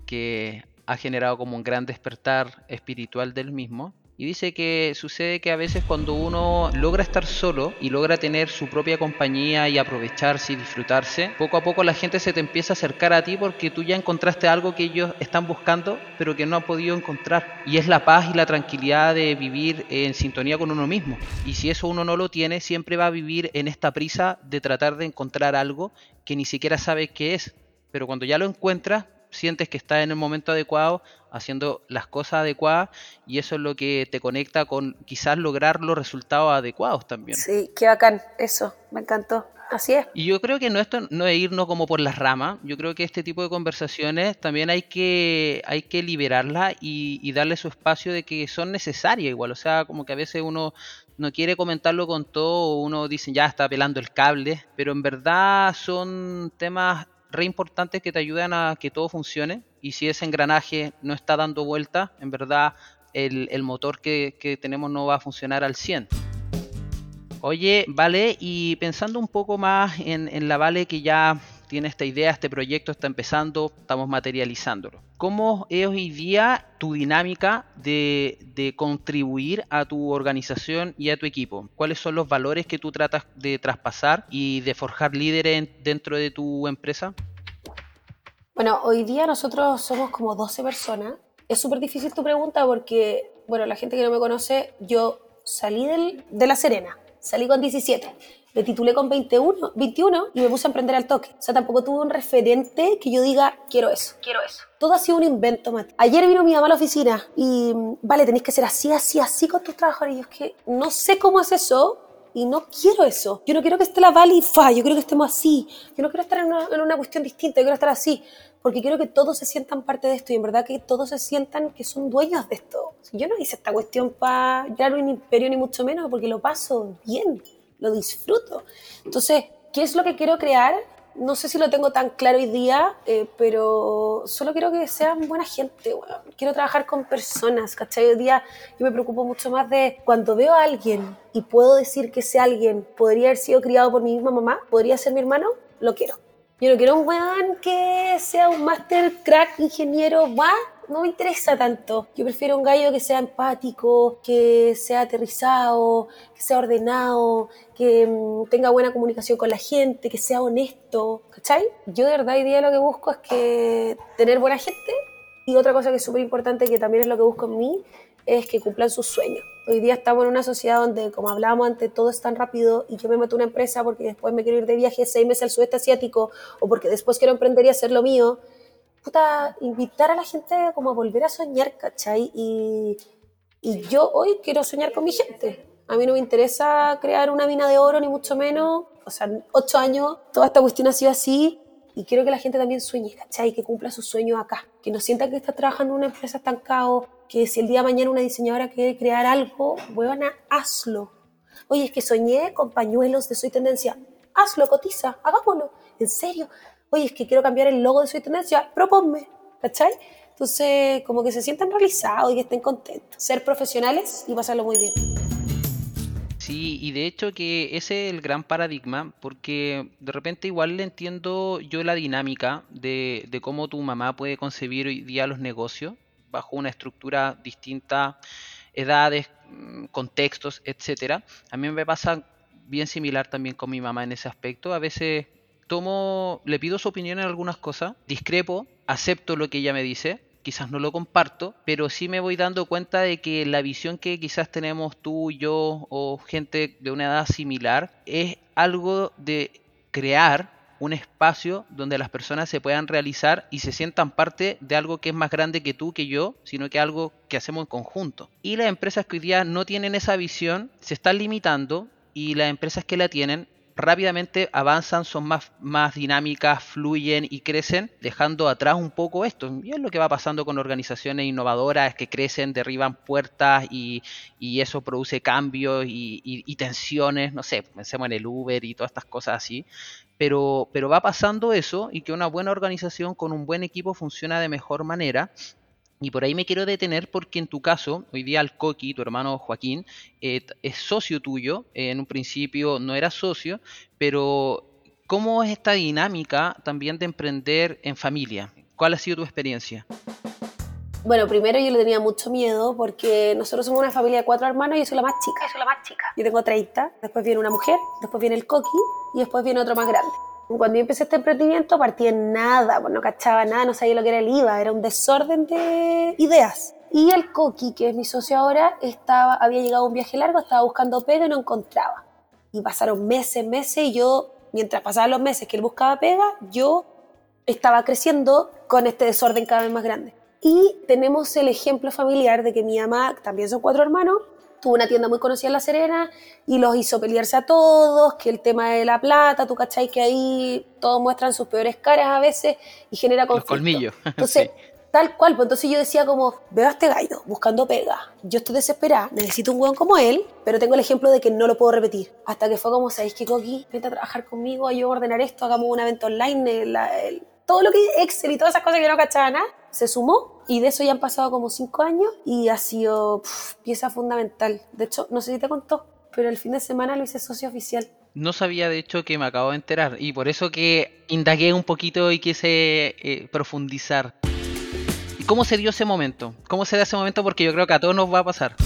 que ha generado como un gran despertar espiritual del mismo. Y dice que sucede que a veces cuando uno logra estar solo y logra tener su propia compañía y aprovecharse y disfrutarse, poco a poco la gente se te empieza a acercar a ti porque tú ya encontraste algo que ellos están buscando pero que no han podido encontrar. Y es la paz y la tranquilidad de vivir en sintonía con uno mismo. Y si eso uno no lo tiene, siempre va a vivir en esta prisa de tratar de encontrar algo que ni siquiera sabe qué es. Pero cuando ya lo encuentras, sientes que estás en el momento adecuado, haciendo las cosas adecuadas y eso es lo que te conecta con quizás lograr los resultados adecuados también. Sí, qué bacán, eso, me encantó. Así es. Y yo creo que no esto no es irnos como por las ramas, yo creo que este tipo de conversaciones también hay que hay que liberarlas y, y darle su espacio de que son necesarias igual, o sea, como que a veces uno no quiere comentarlo con todo, uno dice ya está pelando el cable, pero en verdad son temas re importantes que te ayudan a que todo funcione y si ese engranaje no está dando vuelta, en verdad el, el motor que, que, tenemos no va a funcionar al 100. Oye, vale, y pensando un poco más en, en la Vale que ya tiene esta idea, este proyecto está empezando, estamos materializándolo. ¿Cómo es hoy día tu dinámica de, contribuir a tu organización y a tu equipo? ¿Cuáles son los valores que tú tratas de traspasar y de forjar líderes dentro de tu empresa? Bueno, hoy día nosotros somos como 12 personas. Es súper difícil tu pregunta porque, bueno, la gente que no me conoce, yo salí del, de La Serena, salí con 17 me titulé con 21, 21 y me puse a emprender al toque. O sea, tampoco tuve un referente que yo diga, quiero eso. Quiero eso. Todo ha sido un invento, Mati. Ayer vino mi mamá a la oficina y, vale, tenéis que ser así, así, así con tus trabajadores. Y yo es que no sé cómo es eso y no quiero eso. Yo no quiero que esté la Vale y fa, yo quiero que estemos así. Yo no quiero estar en una, en una cuestión distinta, yo quiero estar así. Porque quiero que todos se sientan parte de esto y en verdad que todos se sientan que son dueños de esto. Yo no hice esta cuestión para crear un imperio ni mucho menos, porque lo paso bien lo disfruto. Entonces, ¿qué es lo que quiero crear? No sé si lo tengo tan claro hoy día, eh, pero solo quiero que sean buena gente. Quiero trabajar con personas, ¿cachai? Hoy día yo me preocupo mucho más de cuando veo a alguien y puedo decir que ese alguien podría haber sido criado por mi misma mamá, podría ser mi hermano, lo quiero. Yo no quiero un weón que sea un máster crack, ingeniero, va, no me interesa tanto. Yo prefiero un gallo que sea empático, que sea aterrizado, que sea ordenado, que mmm, tenga buena comunicación con la gente, que sea honesto, ¿cachai? Yo de verdad hoy día lo que busco es que tener buena gente y otra cosa que es súper importante que también es lo que busco en mí es que cumplan sus sueños. Hoy día estamos en una sociedad donde, como hablábamos antes, todo es tan rápido y yo me meto a una empresa porque después me quiero ir de viaje seis meses al sudeste asiático o porque después quiero emprender y hacer lo mío puta, invitar a la gente como a volver a soñar, ¿cachai? Y, y yo hoy quiero soñar con mi gente. A mí no me interesa crear una mina de oro, ni mucho menos. O sea, ocho años, toda esta cuestión ha sido así. Y quiero que la gente también sueñe, ¿cachai? Que cumpla sus sueños acá. Que no sienta que está trabajando en una empresa estancado. Que si el día de mañana una diseñadora quiere crear algo, buena, hazlo. Oye, es que soñé con pañuelos de Soy Tendencia. Hazlo, cotiza, hagámoslo. En serio oye, es que quiero cambiar el logo de su tendencia, proponme, ¿cachai? Entonces, como que se sientan realizados y que estén contentos. Ser profesionales y pasarlo muy bien. Sí, y de hecho que ese es el gran paradigma, porque de repente igual le entiendo yo la dinámica de, de cómo tu mamá puede concebir hoy día los negocios bajo una estructura distinta, edades, mm, contextos, etcétera. A mí me pasa bien similar también con mi mamá en ese aspecto. A veces tomo, le pido su opinión en algunas cosas, discrepo, acepto lo que ella me dice, quizás no lo comparto, pero sí me voy dando cuenta de que la visión que quizás tenemos tú, yo o gente de una edad similar es algo de crear un espacio donde las personas se puedan realizar y se sientan parte de algo que es más grande que tú, que yo, sino que algo que hacemos en conjunto. Y las empresas que hoy día no tienen esa visión se están limitando y las empresas que la tienen rápidamente avanzan, son más, más dinámicas, fluyen y crecen, dejando atrás un poco esto. Y es lo que va pasando con organizaciones innovadoras que crecen, derriban puertas y, y eso produce cambios y, y, y, tensiones, no sé, pensemos en el Uber y todas estas cosas así. Pero, pero va pasando eso y que una buena organización con un buen equipo funciona de mejor manera y por ahí me quiero detener porque en tu caso, hoy día el Coqui, tu hermano Joaquín, eh, es socio tuyo. en un principio no era socio, pero ¿cómo es esta dinámica también de emprender en familia? ¿Cuál ha sido tu experiencia? Bueno, primero yo le tenía mucho miedo porque nosotros somos una familia de cuatro hermanos y yo soy la más chica. Yo soy la más chica. Yo tengo 30, después viene una mujer, después viene el Coqui y después viene otro más grande. Cuando yo empecé este emprendimiento partí en nada, pues no cachaba nada, no sabía lo que era el IVA, era un desorden de ideas. Y el Coqui, que es mi socio ahora, estaba, había llegado a un viaje largo, estaba buscando pega y no encontraba. Y pasaron meses, meses, y yo, mientras pasaban los meses que él buscaba pega, yo estaba creciendo con este desorden cada vez más grande. Y tenemos el ejemplo familiar de que mi mamá, también son cuatro hermanos, tuvo una tienda muy conocida en La Serena y los hizo pelearse a todos, que el tema de la plata, tú cachai que ahí todos muestran sus peores caras a veces y genera conflicto. Los colmillos. Entonces, sí. tal cual, pues entonces yo decía como, veo a este gallo buscando pega, yo estoy desesperada, necesito un hueón como él, pero tengo el ejemplo de que no lo puedo repetir. Hasta que fue como, ¿sabéis que Coqui? Vete a trabajar conmigo, ayúdame a ordenar esto, hagamos un evento online, el, el, todo lo que Excel y todas esas cosas que no cachaba nada, se sumó y de eso ya han pasado como cinco años y ha sido pff, pieza fundamental. De hecho, no sé si te contó, pero el fin de semana lo hice socio oficial. No sabía de hecho que me acabo de enterar y por eso que indagué un poquito y quise eh, profundizar. ¿Y cómo se dio ese momento? ¿Cómo se da ese momento? Porque yo creo que a todos nos va a pasar.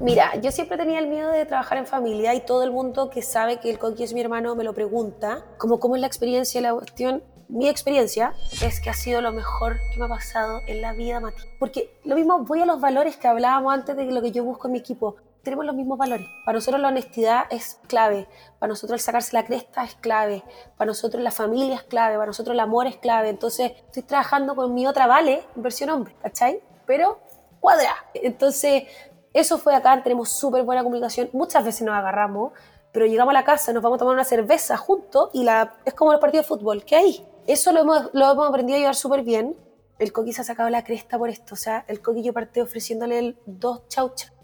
Mira, yo siempre tenía el miedo de trabajar en familia y todo el mundo que sabe que el Coqui es mi hermano me lo pregunta, como cómo es la experiencia, la cuestión. Mi experiencia es que ha sido lo mejor que me ha pasado en la vida, Mati. Porque lo mismo, voy a los valores que hablábamos antes de lo que yo busco en mi equipo. Tenemos los mismos valores. Para nosotros la honestidad es clave. Para nosotros el sacarse la cresta es clave. Para nosotros la familia es clave. Para nosotros el amor es clave. Entonces estoy trabajando con mi otra Vale, versión hombre, ¿cachai? Pero cuadra. Entonces eso fue acá, tenemos súper buena comunicación. Muchas veces nos agarramos, pero llegamos a la casa, nos vamos a tomar una cerveza juntos y la, es como el partido de fútbol, ¿qué hay? Eso lo hemos, lo hemos aprendido a llevar súper bien. El Coqui se ha sacado la cresta por esto. O sea, el Coqui yo partí ofreciéndole el dos chauchas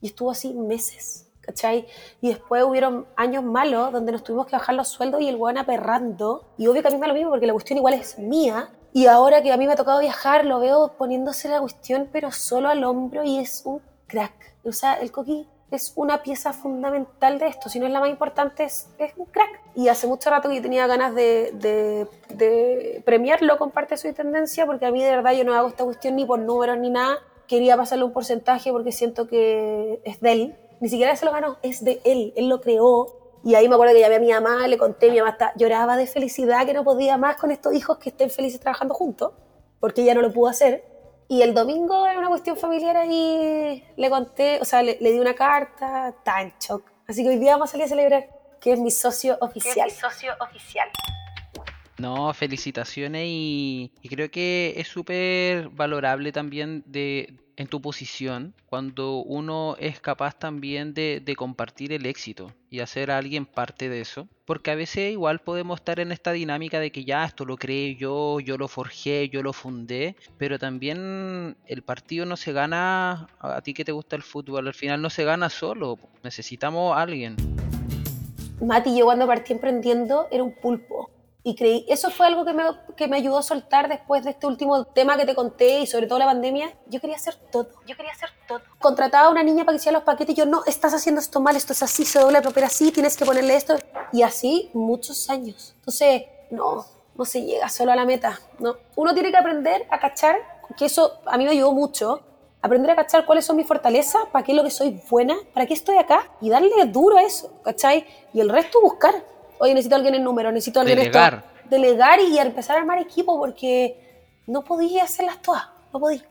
y estuvo así meses, ¿cachai? Y después hubieron años malos donde nos tuvimos que bajar los sueldos y el weón aperrando. Y obvio que a mí me da lo mismo porque la cuestión igual es mía. Y ahora que a mí me ha tocado viajar, lo veo poniéndose la cuestión, pero solo al hombro y es un crack. O sea, el Coqui es una pieza fundamental de esto, si no es la más importante, es, es un crack. Y hace mucho rato que tenía ganas de, de, de, premiarlo con parte de su tendencia, porque a mí de verdad yo no hago esta cuestión ni por números ni nada. Quería pasarle un porcentaje porque siento que es de él. Ni siquiera se lo ganó, es de él. Él lo creó. Y ahí me acuerdo que llamé a mi mamá, le conté, mi mamá hasta lloraba de felicidad que no podía más con estos hijos que estén felices trabajando juntos, porque ella no lo pudo hacer. Y el domingo era una cuestión familiar ahí le conté, o sea, le, le di una carta, en shock. Así que hoy día vamos a salir a celebrar que es mi socio oficial. Es mi socio oficial. No, felicitaciones y, creo que es súper valorable también de en tu posición cuando uno es capaz también de, de, compartir el éxito y hacer a alguien parte de eso. Porque a veces igual podemos estar en esta dinámica de que ya esto lo creé yo, yo lo forjé, yo lo fundé, pero también el partido no se gana, a ti que te gusta el fútbol, al final no se gana solo, necesitamos a alguien. Mati, yo cuando partí emprendiendo era un pulpo. Y creí, eso fue algo que me, que me ayudó a soltar después de este último tema que te conté y sobre todo la pandemia. Yo quería hacer todo. Yo quería hacer todo. Contrataba a una niña para que hiciera los paquetes y yo, no, estás haciendo esto mal, esto es así, se dobla el papel así, tienes que ponerle esto. Y así muchos años. Entonces, no, no se llega solo a la meta. No. Uno tiene que aprender a cachar, que eso a mí me ayudó mucho, aprender a cachar cuáles son mis fortalezas, para qué es lo que soy buena, para qué estoy acá y darle duro a eso, ¿cachai? Y el resto buscar oye, necesito a alguien en número, necesito a alguien en Delegar. esto. Delegar y empezar a armar equipo porque no podía hacerlas todas, no podía.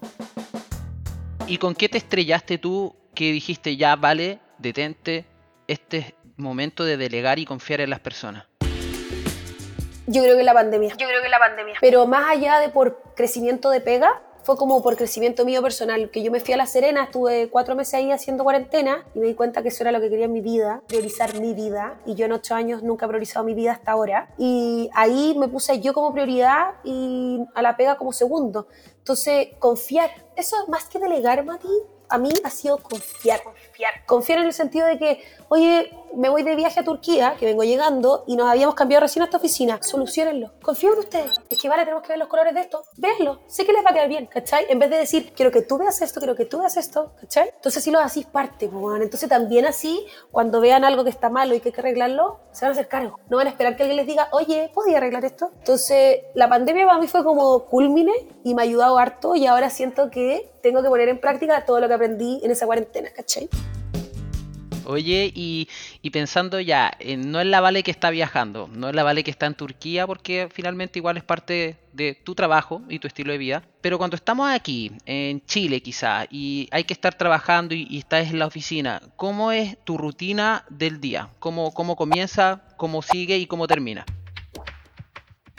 ¿Y con qué te estrellaste tú que dijiste ya, vale, detente, este es momento de delegar y confiar en las personas? Yo creo que la pandemia. Yo creo que la pandemia. Pero más allá de por crecimiento de pega, fue como por crecimiento mío personal, que yo me fui a La Serena, estuve cuatro meses ahí haciendo cuarentena y me di cuenta que eso era lo que quería en mi vida, priorizar mi vida. Y yo en ocho años nunca he priorizado mi vida hasta ahora. Y ahí me puse yo como prioridad y a la pega como segundo. Entonces, confiar. Eso más que delegar, Mati, a mí ha sido confiar. Confiar. Confiar en el sentido de que, oye, me voy de viaje a Turquía, que vengo llegando, y nos habíamos cambiado recién a esta oficina. Solucionenlo. Confío en ustedes. Es que vale, tenemos que ver los colores de esto. Véanlo. Sé que les va a quedar bien, ¿cachai? En vez de decir, quiero que tú veas esto, quiero que tú veas esto, ¿cachai? Entonces, si lo hacís parte, pues, bueno. Entonces, también así, cuando vean algo que está malo y que hay que arreglarlo, se van a hacer cargo. No van a esperar que alguien les diga, oye, ¿podía arreglar esto? Entonces, la pandemia para mí fue como culmine y me ha ayudado harto y ahora siento que tengo que poner en práctica todo lo que aprendí en esa cuarentena, ¿cachai? Oye, y, pensando ya, eh, no es la Vale que está viajando, no es la Vale que está en Turquía, porque finalmente igual es parte de tu trabajo y tu estilo de vida. Pero cuando estamos aquí, en Chile quizá, y hay que estar trabajando y, y estás en la oficina, ¿cómo es tu rutina del día? ¿Cómo, cómo comienza, cómo sigue y cómo termina?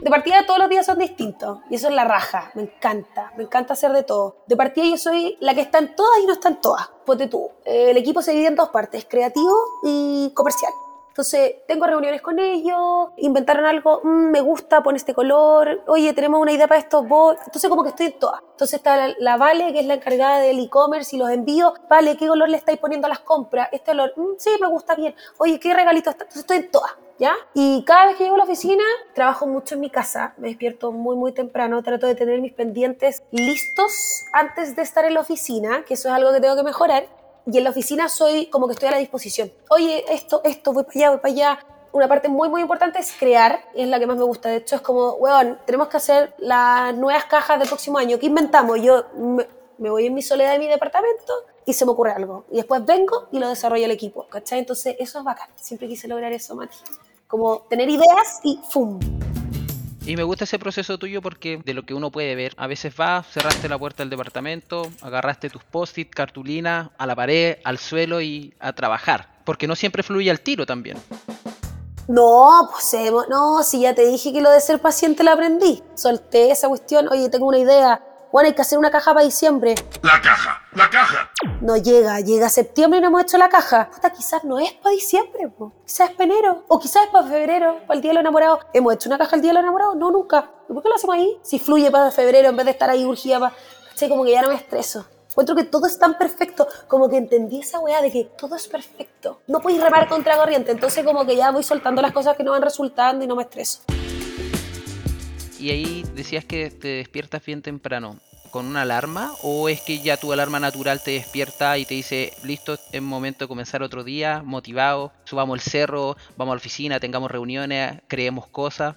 De partida todos los días son distintos y eso es la raja, me encanta, me encanta hacer de todo. De partida yo soy la que está en todas y no está en todas. Ponte tú, el equipo se divide en dos partes, creativo y comercial. Entonces, tengo reuniones con ellos, inventaron algo, "Mm, me gusta, pon este color, oye, tenemos una idea para esto, vos. Entonces, como que estoy en todas. Entonces, está la, la Vale, que es la encargada del e-commerce y los envíos. Vale, ¿qué color le estáis poniendo a las compras? Este olor, "Mm, sí, me gusta bien. Oye, ¿qué regalito está? Entonces, estoy en todas. ¿Ya? Y cada vez que llego a la oficina, trabajo mucho en mi casa, me despierto muy, muy temprano, trato de tener mis pendientes listos antes de estar en la oficina, que eso es algo que tengo que mejorar, y en la oficina soy como que estoy a la disposición. Oye, esto, esto, voy para allá, voy para allá. Una parte muy, muy importante es crear, es la que más me gusta. De hecho, es como, weón, tenemos que hacer las nuevas cajas del próximo año. ¿Qué inventamos? Yo me, voy en mi soledad de mi departamento y se me ocurre algo. Y después vengo y lo desarrolla el equipo, ¿cachai? Entonces, eso es bacán. Siempre quise lograr eso, Mati. Como tener ideas y ¡fum! Y me gusta ese proceso tuyo porque de lo que uno puede ver, a veces vas, cerraste la puerta del departamento, agarraste tus post-it, cartulina, a la pared, al suelo y a trabajar. Porque no siempre fluye al tiro también. No, pues hemos- no, si ya te dije que lo de ser paciente lo aprendí. Solté esa cuestión, oye, tengo una idea. Bueno, hay que hacer una caja para diciembre. La caja, la caja. No llega, llega septiembre y no hemos hecho la caja. Puta, quizás no es para diciembre, po. quizás es para enero, o quizás es para febrero, para el Día de los Enamorados. ¿Hemos hecho una caja el Día de los Enamorados? No, nunca. ¿Y por qué lo hacemos ahí? Si fluye para febrero en vez de estar ahí urgida para... ¿Cachai? Como que ya no me estreso. Encuentro que todo es tan perfecto, como que entendí esa weá de que todo es perfecto. No puedes remar contra corriente, entonces como que ya voy soltando las cosas que no van resultando y no me estreso. Y ahí decías que te despiertas bien temprano. ¿Con una alarma? ¿O es que ya tu alarma natural te despierta y te dice, listo, es momento de comenzar otro día, motivado, subamos el cerro, vamos a la oficina, tengamos reuniones, creemos cosas?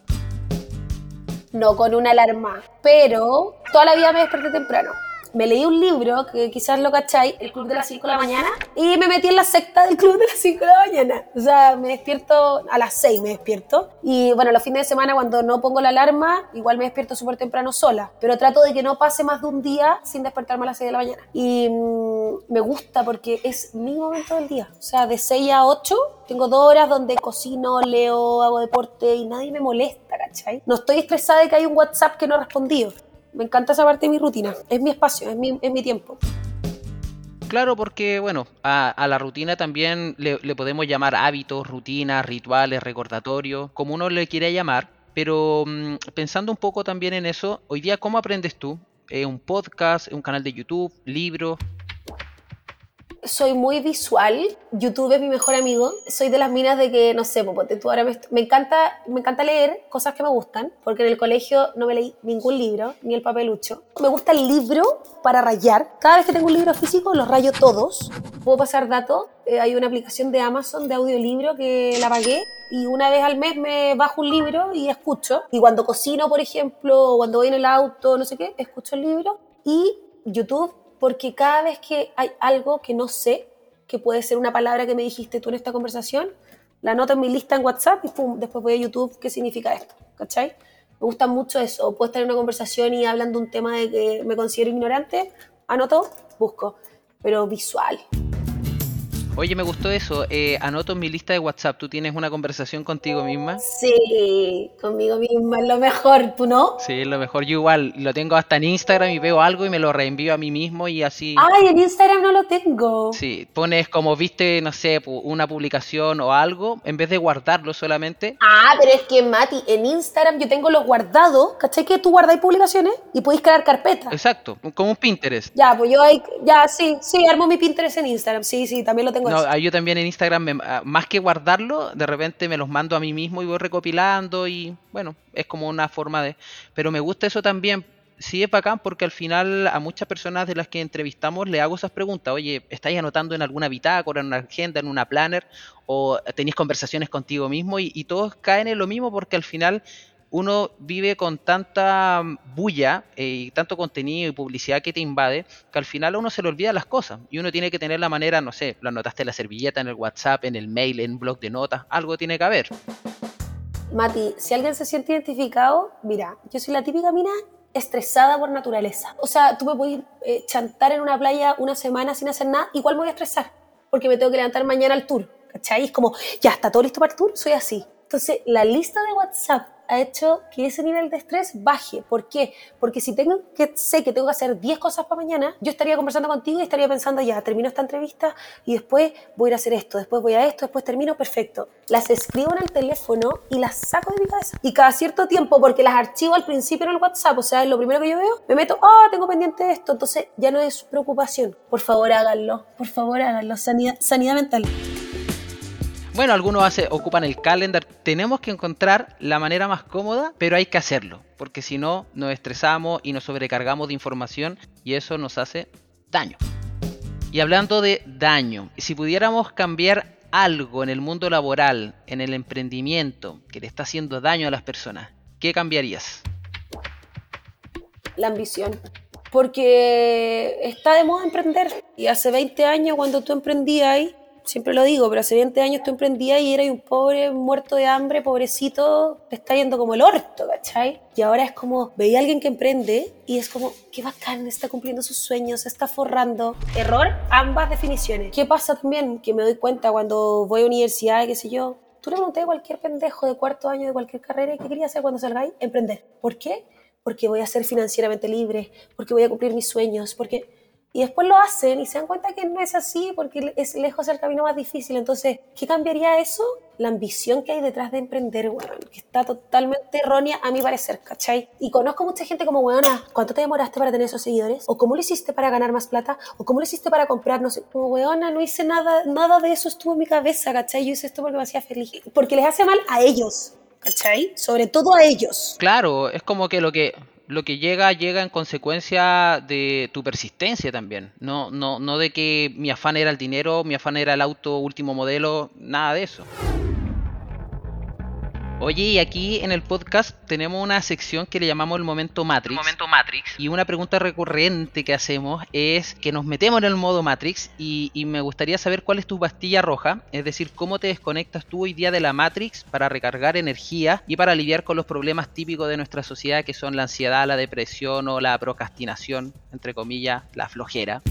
no con una alarma, pero toda la vida me desperté temprano. Me leí un libro, que quizás lo cacháis, El Club de las 5 de la mañana, y me metí en la secta del Club de las 5 de la mañana. O sea, me despierto a las 6, me despierto. Y bueno, los fines de semana cuando no pongo la alarma, igual me despierto súper temprano sola. Pero trato de que no pase más de un día sin despertarme a las 6 de la mañana. Y mm, me gusta porque es mi momento del día. O sea, de 6 a 8 tengo dos horas donde cocino, leo, hago deporte y nadie me molesta, ¿cachai? No estoy estresada de que hay un WhatsApp que no respondido. Me encanta esa parte de mi rutina. Es mi espacio, es mi, es mi tiempo. Claro, porque bueno, a, la rutina también le, le podemos llamar hábitos, rutinas, rituales, recordatorios, como uno le quiera llamar. Pero mm, pensando un poco también en eso, hoy día, ¿cómo aprendes tú? Eh, ¿Un podcast, un canal de YouTube, libros? Soy muy visual. YouTube es mi mejor amigo. Soy de las minas de que, no sé, pues, tú ahora me, me encanta, me encanta leer cosas que me gustan, porque en el colegio no me leí ningún libro, ni el papelucho. Me gusta el libro para rayar. Cada vez que tengo un libro físico, los rayo todos. Puedo pasar datos. Eh, hay una aplicación de Amazon de audiolibro que la pagué y una vez al mes me bajo un libro y escucho. Y cuando cocino, por ejemplo, o cuando voy en el auto, no sé qué, escucho el libro. Y YouTube porque cada vez que hay algo que no sé, que puede ser una palabra que me dijiste tú en esta conversación, la anoto en mi lista en WhatsApp y pum, después voy a YouTube, ¿qué significa esto? ¿Cachai? Me gusta mucho eso. Puedo estar en una conversación y hablan de un tema de que me considero ignorante, anoto, busco, pero visual. Oye, me gustó eso. Eh, anoto en mi lista de WhatsApp. ¿Tú tienes una conversación contigo misma? Sí, conmigo misma es lo mejor, ¿tú no? Sí, es lo mejor. Yo igual lo tengo hasta en Instagram y veo algo y me lo reenvío a mí mismo y así. Ay, en Instagram no lo tengo. Sí, pones como viste, no sé, una publicación o algo, en vez de guardarlo solamente. Ah, pero es que Mati, en Instagram yo tengo los guardados, ¿cachai? Que tú guardáis publicaciones y podéis crear carpetas. Exacto, como un Pinterest. Ya, pues yo ahí, ya, sí, sí, armo mi Pinterest en Instagram, sí, sí, también lo tengo No, yo también en Instagram, me- ah, más que guardarlo, de repente me los mando a mí mismo y voy recopilando y bueno, es como una forma de... Pero me gusta eso también, sí es bacán porque al final a muchas personas de las que entrevistamos le hago esas preguntas, oye, ¿estáis anotando en alguna bitácora, en una agenda, en una planner o tenéis conversaciones contigo mismo? Y, y todos caen en lo mismo porque al final uno vive con tanta bulla eh, y tanto contenido y publicidad que te invade que al final a uno se le olvida las cosas y uno tiene que tener la manera, no sé, lo anotaste en la servilleta, en el WhatsApp, en el mail, en un blog de notas, algo tiene que haber. Mati, si alguien se siente identificado, mira, yo soy la típica mina estresada por naturaleza. O sea, tú me puedes eh, chantar en una playa una semana sin hacer nada, igual me voy a estresar, porque me tengo que levantar mañana al tour, ¿cachai? Es como, ya está todo listo para el tour, soy así. Entonces, la lista de WhatsApp ha hecho que ese nivel de estrés baje. ¿Por qué? Porque si tengo que sé que tengo que hacer 10 cosas para mañana, yo estaría conversando contigo y estaría pensando, ya, termino esta entrevista y después voy a ir a hacer esto, después voy a esto, después termino, perfecto. Las escribo en el teléfono y las saco de mi cabeza. Y cada cierto tiempo, porque las archivo al principio en el WhatsApp, o sea, es lo primero que yo veo, me meto, ah, tengo pendiente esto, entonces ya no es preocupación. Por favor, háganlo, por favor, háganlo. Sanidad, sanidad mental. Bueno, algunos hace, ocupan el calendar. Tenemos que encontrar la manera más cómoda, pero hay que hacerlo, porque si no, nos estresamos y nos sobrecargamos de información y eso nos hace daño. Y hablando de daño, si pudiéramos cambiar algo en el mundo laboral, en el emprendimiento, que le está haciendo daño a las personas, ¿qué cambiarías? la ambición. Porque está de moda emprender. Y hace 20 años, cuando tú emprendías ahí, siempre lo digo, pero hace 20 años tú emprendías y eras un pobre muerto de hambre, pobrecito, te está yendo como el orto, ¿cachai? Y ahora es como, veía a alguien que emprende y es como, qué bacán, está cumpliendo sus sueños, está forrando. Error, ambas definiciones. ¿Qué pasa también? Que me doy cuenta cuando voy a universidad, qué sé yo, Tú le pregunté a cualquier pendejo de cuarto año de cualquier carrera qué quería hacer cuando salgáis, emprender. ¿Por qué? Porque voy a ser financieramente libre, porque voy a cumplir mis sueños, porque... Y después lo hacen y se dan cuenta que no es así, porque es lejos el camino más difícil. Entonces, ¿qué cambiaría eso? La ambición que hay detrás de emprender, weón, que está totalmente errónea a mi parecer, ¿cachai? Y conozco mucha gente como, weona, ¿cuánto te demoraste para tener esos seguidores? ¿O cómo lo hiciste para ganar más plata? ¿O cómo lo hiciste para comprar? No sé, como, weona, no hice nada, nada de eso estuvo en mi cabeza, ¿cachai? Yo hice esto porque me hacía feliz. Porque les hace mal a ellos, ¿cachai? Sobre todo a ellos. Claro, es como que lo que lo que llega llega en consecuencia de tu persistencia también. No, no, no de que mi afán era el dinero, mi afán era el auto último modelo, nada de eso. Oye, y aquí en el podcast tenemos una sección que le llamamos el momento Matrix. Momento Matrix. Y una pregunta recurrente que hacemos es que nos metemos en el modo Matrix y, y, me gustaría saber cuál es tu pastilla roja, es decir, cómo te desconectas tú hoy día de la Matrix para recargar energía y para lidiar con los problemas típicos de nuestra sociedad que son la ansiedad, la depresión o la procrastinación, entre comillas, la flojera.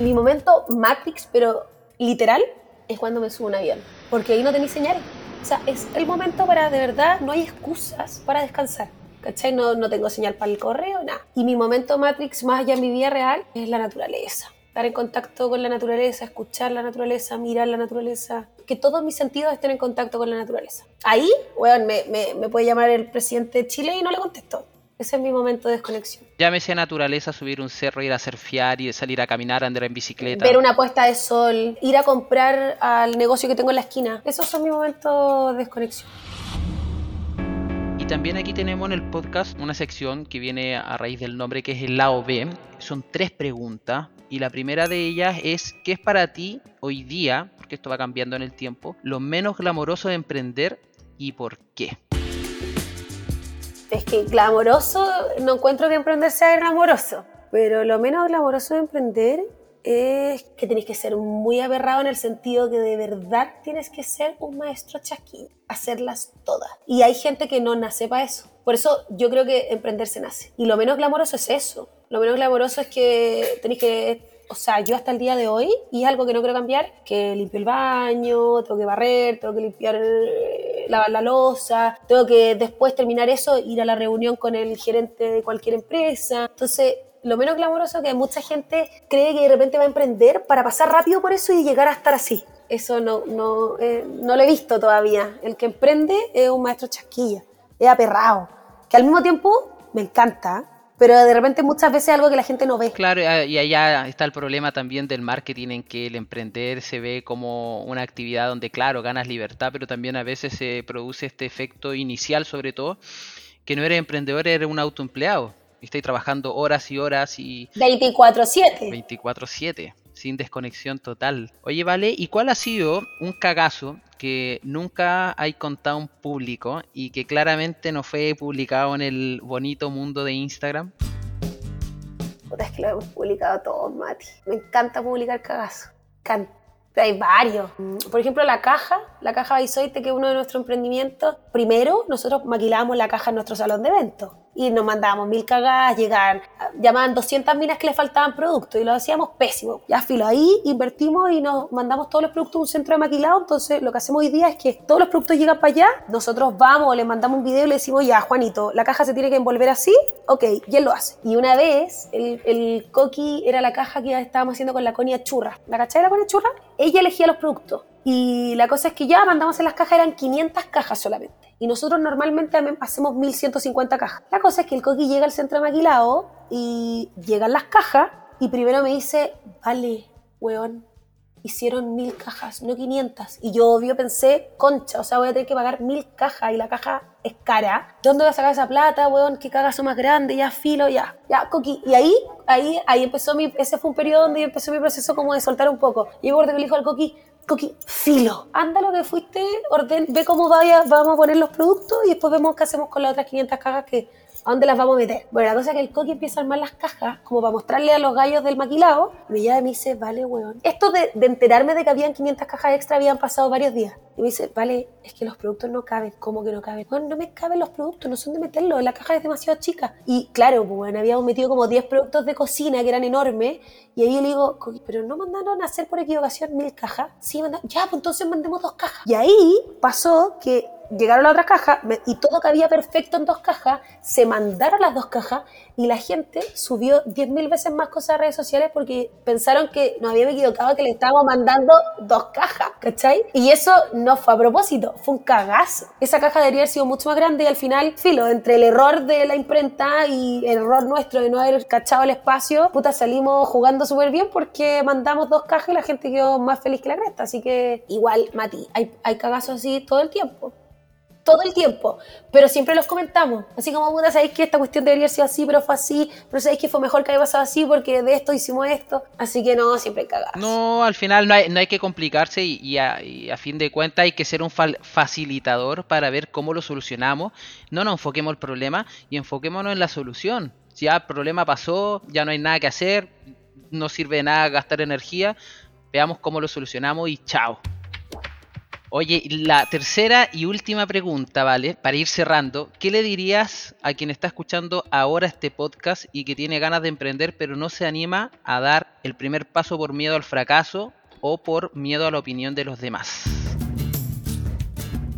Mi momento Matrix, pero literal, es cuando me subo a un avión, porque ahí no tenéis señales. O sea, es el momento para, de verdad, no hay excusas para descansar. ¿Cachai? No, no tengo señal para el correo, nada. Y mi momento Matrix, más allá en mi vida real, es la naturaleza. Estar en contacto con la naturaleza, escuchar la naturaleza, mirar la naturaleza. Que todos mis sentidos estén en contacto con la naturaleza. Ahí, weón, me, me, me puede llamar el presidente de Chile y no le contesto. Ese es mi momento de desconexión. Llámese naturaleza, subir un cerro, ir a surfear, y salir a caminar, andar en bicicleta. Ver una puesta de sol, ir a comprar al negocio que tengo en la esquina. Esos son mis momentos de desconexión. Y también aquí tenemos en el podcast una sección que viene a raíz del nombre que es el lado B. Son tres preguntas y la primera de ellas es ¿qué es para ti hoy día, porque esto va cambiando en el tiempo, lo menos glamoroso de emprender y por qué? Es que glamoroso, no encuentro que emprender sea glamoroso, pero lo menos glamoroso de emprender es que tenés que ser muy aberrado en el sentido que de verdad tienes que ser un maestro chasquín, hacerlas todas. Y hay gente que no nace para eso. Por eso yo creo que emprender se nace. Y lo menos glamoroso es eso. Lo menos glamoroso es que tenéis que o sea, yo hasta el día de hoy, y es algo que no quiero cambiar, que limpio el baño, tengo que barrer, tengo que limpiar, eh, lavar la losa, tengo que después terminar eso, ir a la reunión con el gerente de cualquier empresa. Entonces, lo menos glamoroso que mucha gente cree que de repente va a emprender para pasar rápido por eso y llegar a estar así. Eso no, no, eh, no lo he visto todavía. El que emprende es un maestro chasquilla, es aperrado, que al mismo tiempo me encanta, pero de repente muchas veces es algo que la gente no ve. Claro, y allá está el problema también del marketing en que el emprender se ve como una actividad donde, claro, ganas libertad, pero también a veces se produce este efecto inicial, sobre todo, que no eres emprendedor, eres un autoempleado. Y trabajando horas y horas y... 24/7. 24/7 sin desconexión total. Oye, vale, ¿y cuál ha sido un cagazo que nunca hay contado en público y que claramente no fue publicado en el bonito mundo de Instagram? Puta, es que lo hemos publicado todos, Mati. Me encanta publicar cagazos. Hay varios. Por ejemplo, la caja, la caja Baisoite, que es uno de nuestros emprendimientos. Primero, nosotros maquilábamos la caja en nuestro salón de eventos y nos mandábamos mil cagadas, llegaban, llamaban 200 minas que le faltaban productos y lo hacíamos pésimo. Ya filo, ahí invertimos y nos mandamos todos los productos a un centro de maquilado, entonces lo que hacemos hoy día es que todos los productos llegan para allá, nosotros vamos, le mandamos un video y le decimos, ya Juanito, la caja se tiene que envolver así, ok, y él lo hace. Y una vez, el, coqui era la caja que estábamos haciendo con la conia churra, ¿la cachai de la conia churra? Ella elegía los productos. Y la cosa es que ya mandamos en las cajas, eran 500 cajas solamente y nosotros normalmente hacemos 1150 cajas. La cosa es que el coqui llega al centro de maquilado y llegan las cajas y primero me dice, vale, weón, hicieron mil cajas, no 500. Y yo obvio pensé, concha, o sea, voy a tener que pagar mil cajas y la caja es cara. ¿De dónde voy a sacar esa plata, weón? ¿Qué cagazo más grande? Ya filo, ya, ya, coqui. Y ahí, ahí, ahí empezó mi, ese fue un periodo donde empezó mi proceso como de soltar un poco. Y yo que le dijo al coqui, Coqui, filo, anda lo que fuiste, orden, ve cómo vaya, vamos a poner los productos y después vemos qué hacemos con las otras 500 cajas que ¿A dónde las vamos a meter? Bueno, la cosa es que el coqui empieza a armar las cajas como para mostrarle a los gallos del maquilado. Y me me dice, vale, weón. Esto de, enterarme de que habían 500 cajas extra habían pasado varios días. Y me dice, vale, es que los productos no caben. ¿Cómo que no caben? Bueno, no me caben los productos, no son de meterlos. La caja es demasiado chica. Y claro, pues, bueno, habíamos metido como 10 productos de cocina que eran enormes. Y ahí yo le digo, pero no mandaron a hacer por equivocación mil cajas. Sí, mandaron. Ya, pues entonces mandemos dos cajas. Y ahí pasó que llegaron las otras cajas y todo cabía perfecto en dos cajas, se mandaron las dos cajas y la gente subió 10.000 veces más cosas a redes sociales porque pensaron que nos habíamos equivocado, que le estábamos mandando dos cajas, ¿cachai? Y eso no fue a propósito, fue un cagazo. Esa caja debería haber sido mucho más grande y al final, filo, entre el error de la imprenta y el error nuestro de no haber cachado el espacio, puta, salimos jugando súper bien porque mandamos dos cajas y la gente quedó más feliz que la cresta. Así que igual, Mati, hay, hay cagazos así todo el tiempo todo el tiempo, pero siempre los comentamos. Así como, puta, sabéis que esta cuestión debería ser así, pero fue así, pero sabéis que fue mejor que haya pasado así porque de esto hicimos esto. Así que no, siempre cagadas. No, al final no hay, no hay que complicarse y, a, fin de cuentas hay que ser un facilitador para ver cómo lo solucionamos. No nos enfoquemos el problema y enfoquémonos en la solución. Si ya el problema pasó, ya no hay nada que hacer, no sirve de nada gastar energía, veamos cómo lo solucionamos y chao. Oye, la tercera y última pregunta, ¿vale? Para ir cerrando, ¿qué le dirías a quien está escuchando ahora este podcast y que tiene ganas de emprender pero no se anima a dar el primer paso por miedo al fracaso o por miedo a la opinión de los demás?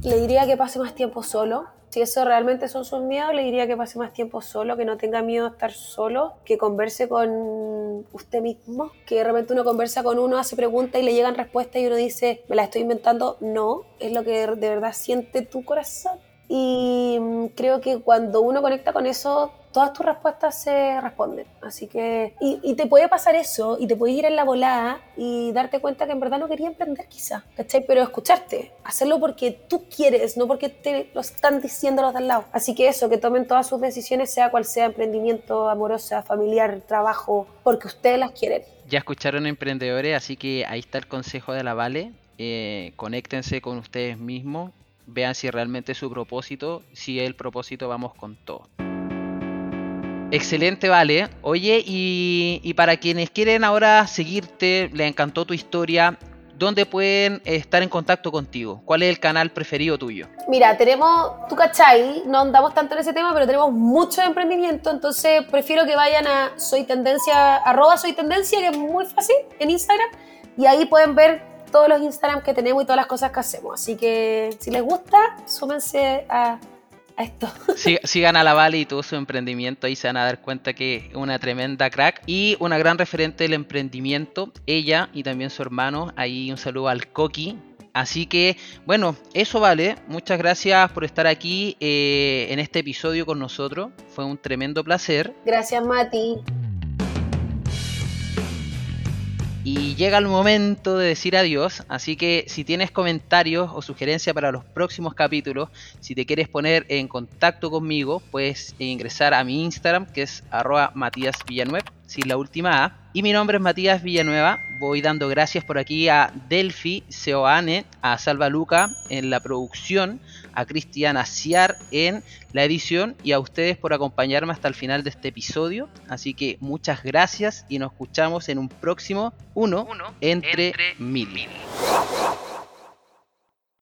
Le diría que pase más tiempo solo, si eso realmente son sus miedos, le diría que pase más tiempo solo, que no tenga miedo a estar solo, que converse con usted mismo, que de repente uno conversa con uno, hace preguntas y le llegan respuestas y uno dice, me la estoy inventando. No, es lo que de verdad siente tu corazón. Y mm, creo que cuando uno conecta con eso, todas tus respuestas se responden. Así que, y, te puede pasar eso, y te puede ir en la volada y darte cuenta que en verdad no quería emprender quizá, ¿cachai? Pero escucharte, hacerlo porque tú quieres, no porque te lo están diciendo los de al lado. Así que eso, que tomen todas sus decisiones, sea cual sea emprendimiento, amorosa, familiar, trabajo, porque ustedes las quieren. Ya escucharon emprendedores, así que ahí está el consejo de la Vale. Eh, conéctense con ustedes mismos, vean si realmente es su propósito, si es el propósito vamos con todo. Excelente, vale. Oye, y, para quienes quieren ahora seguirte, les encantó tu historia, ¿dónde pueden estar en contacto contigo? ¿Cuál es el canal preferido tuyo? Mira, tenemos, tú cachai, no andamos tanto en ese tema, pero tenemos mucho emprendimiento, entonces prefiero que vayan a Soy Tendencia, arroba Soy Tendencia, que es muy fácil, en Instagram, y ahí pueden ver todos los Instagram que tenemos y todas las cosas que hacemos. Así que si les gusta, súmense a, a esto. Sí- Sigan a la Vale y todo su emprendimiento, ahí se van a dar cuenta que es una tremenda crack y una gran referente del emprendimiento, ella y también su hermano, ahí un saludo al Coqui. Así que, bueno, eso vale. Muchas gracias por estar aquí eh, en este episodio con nosotros. Fue un tremendo placer. Gracias, Mati. Y llega el momento de decir adiós, así que si tienes comentarios o sugerencias para los próximos capítulos, si te quieres poner en contacto conmigo, puedes ingresar a mi Instagram, que es arroba Matías Villanueva, sin la última A. Y mi nombre es Matías Villanueva. Voy dando gracias por aquí a Delphi Seoane, a Salva Luca en la producción, a Cristiana Ciar en la edición y a ustedes por acompañarme hasta el final de este episodio. Así que muchas gracias y nos escuchamos en un próximo uno, entre, mil.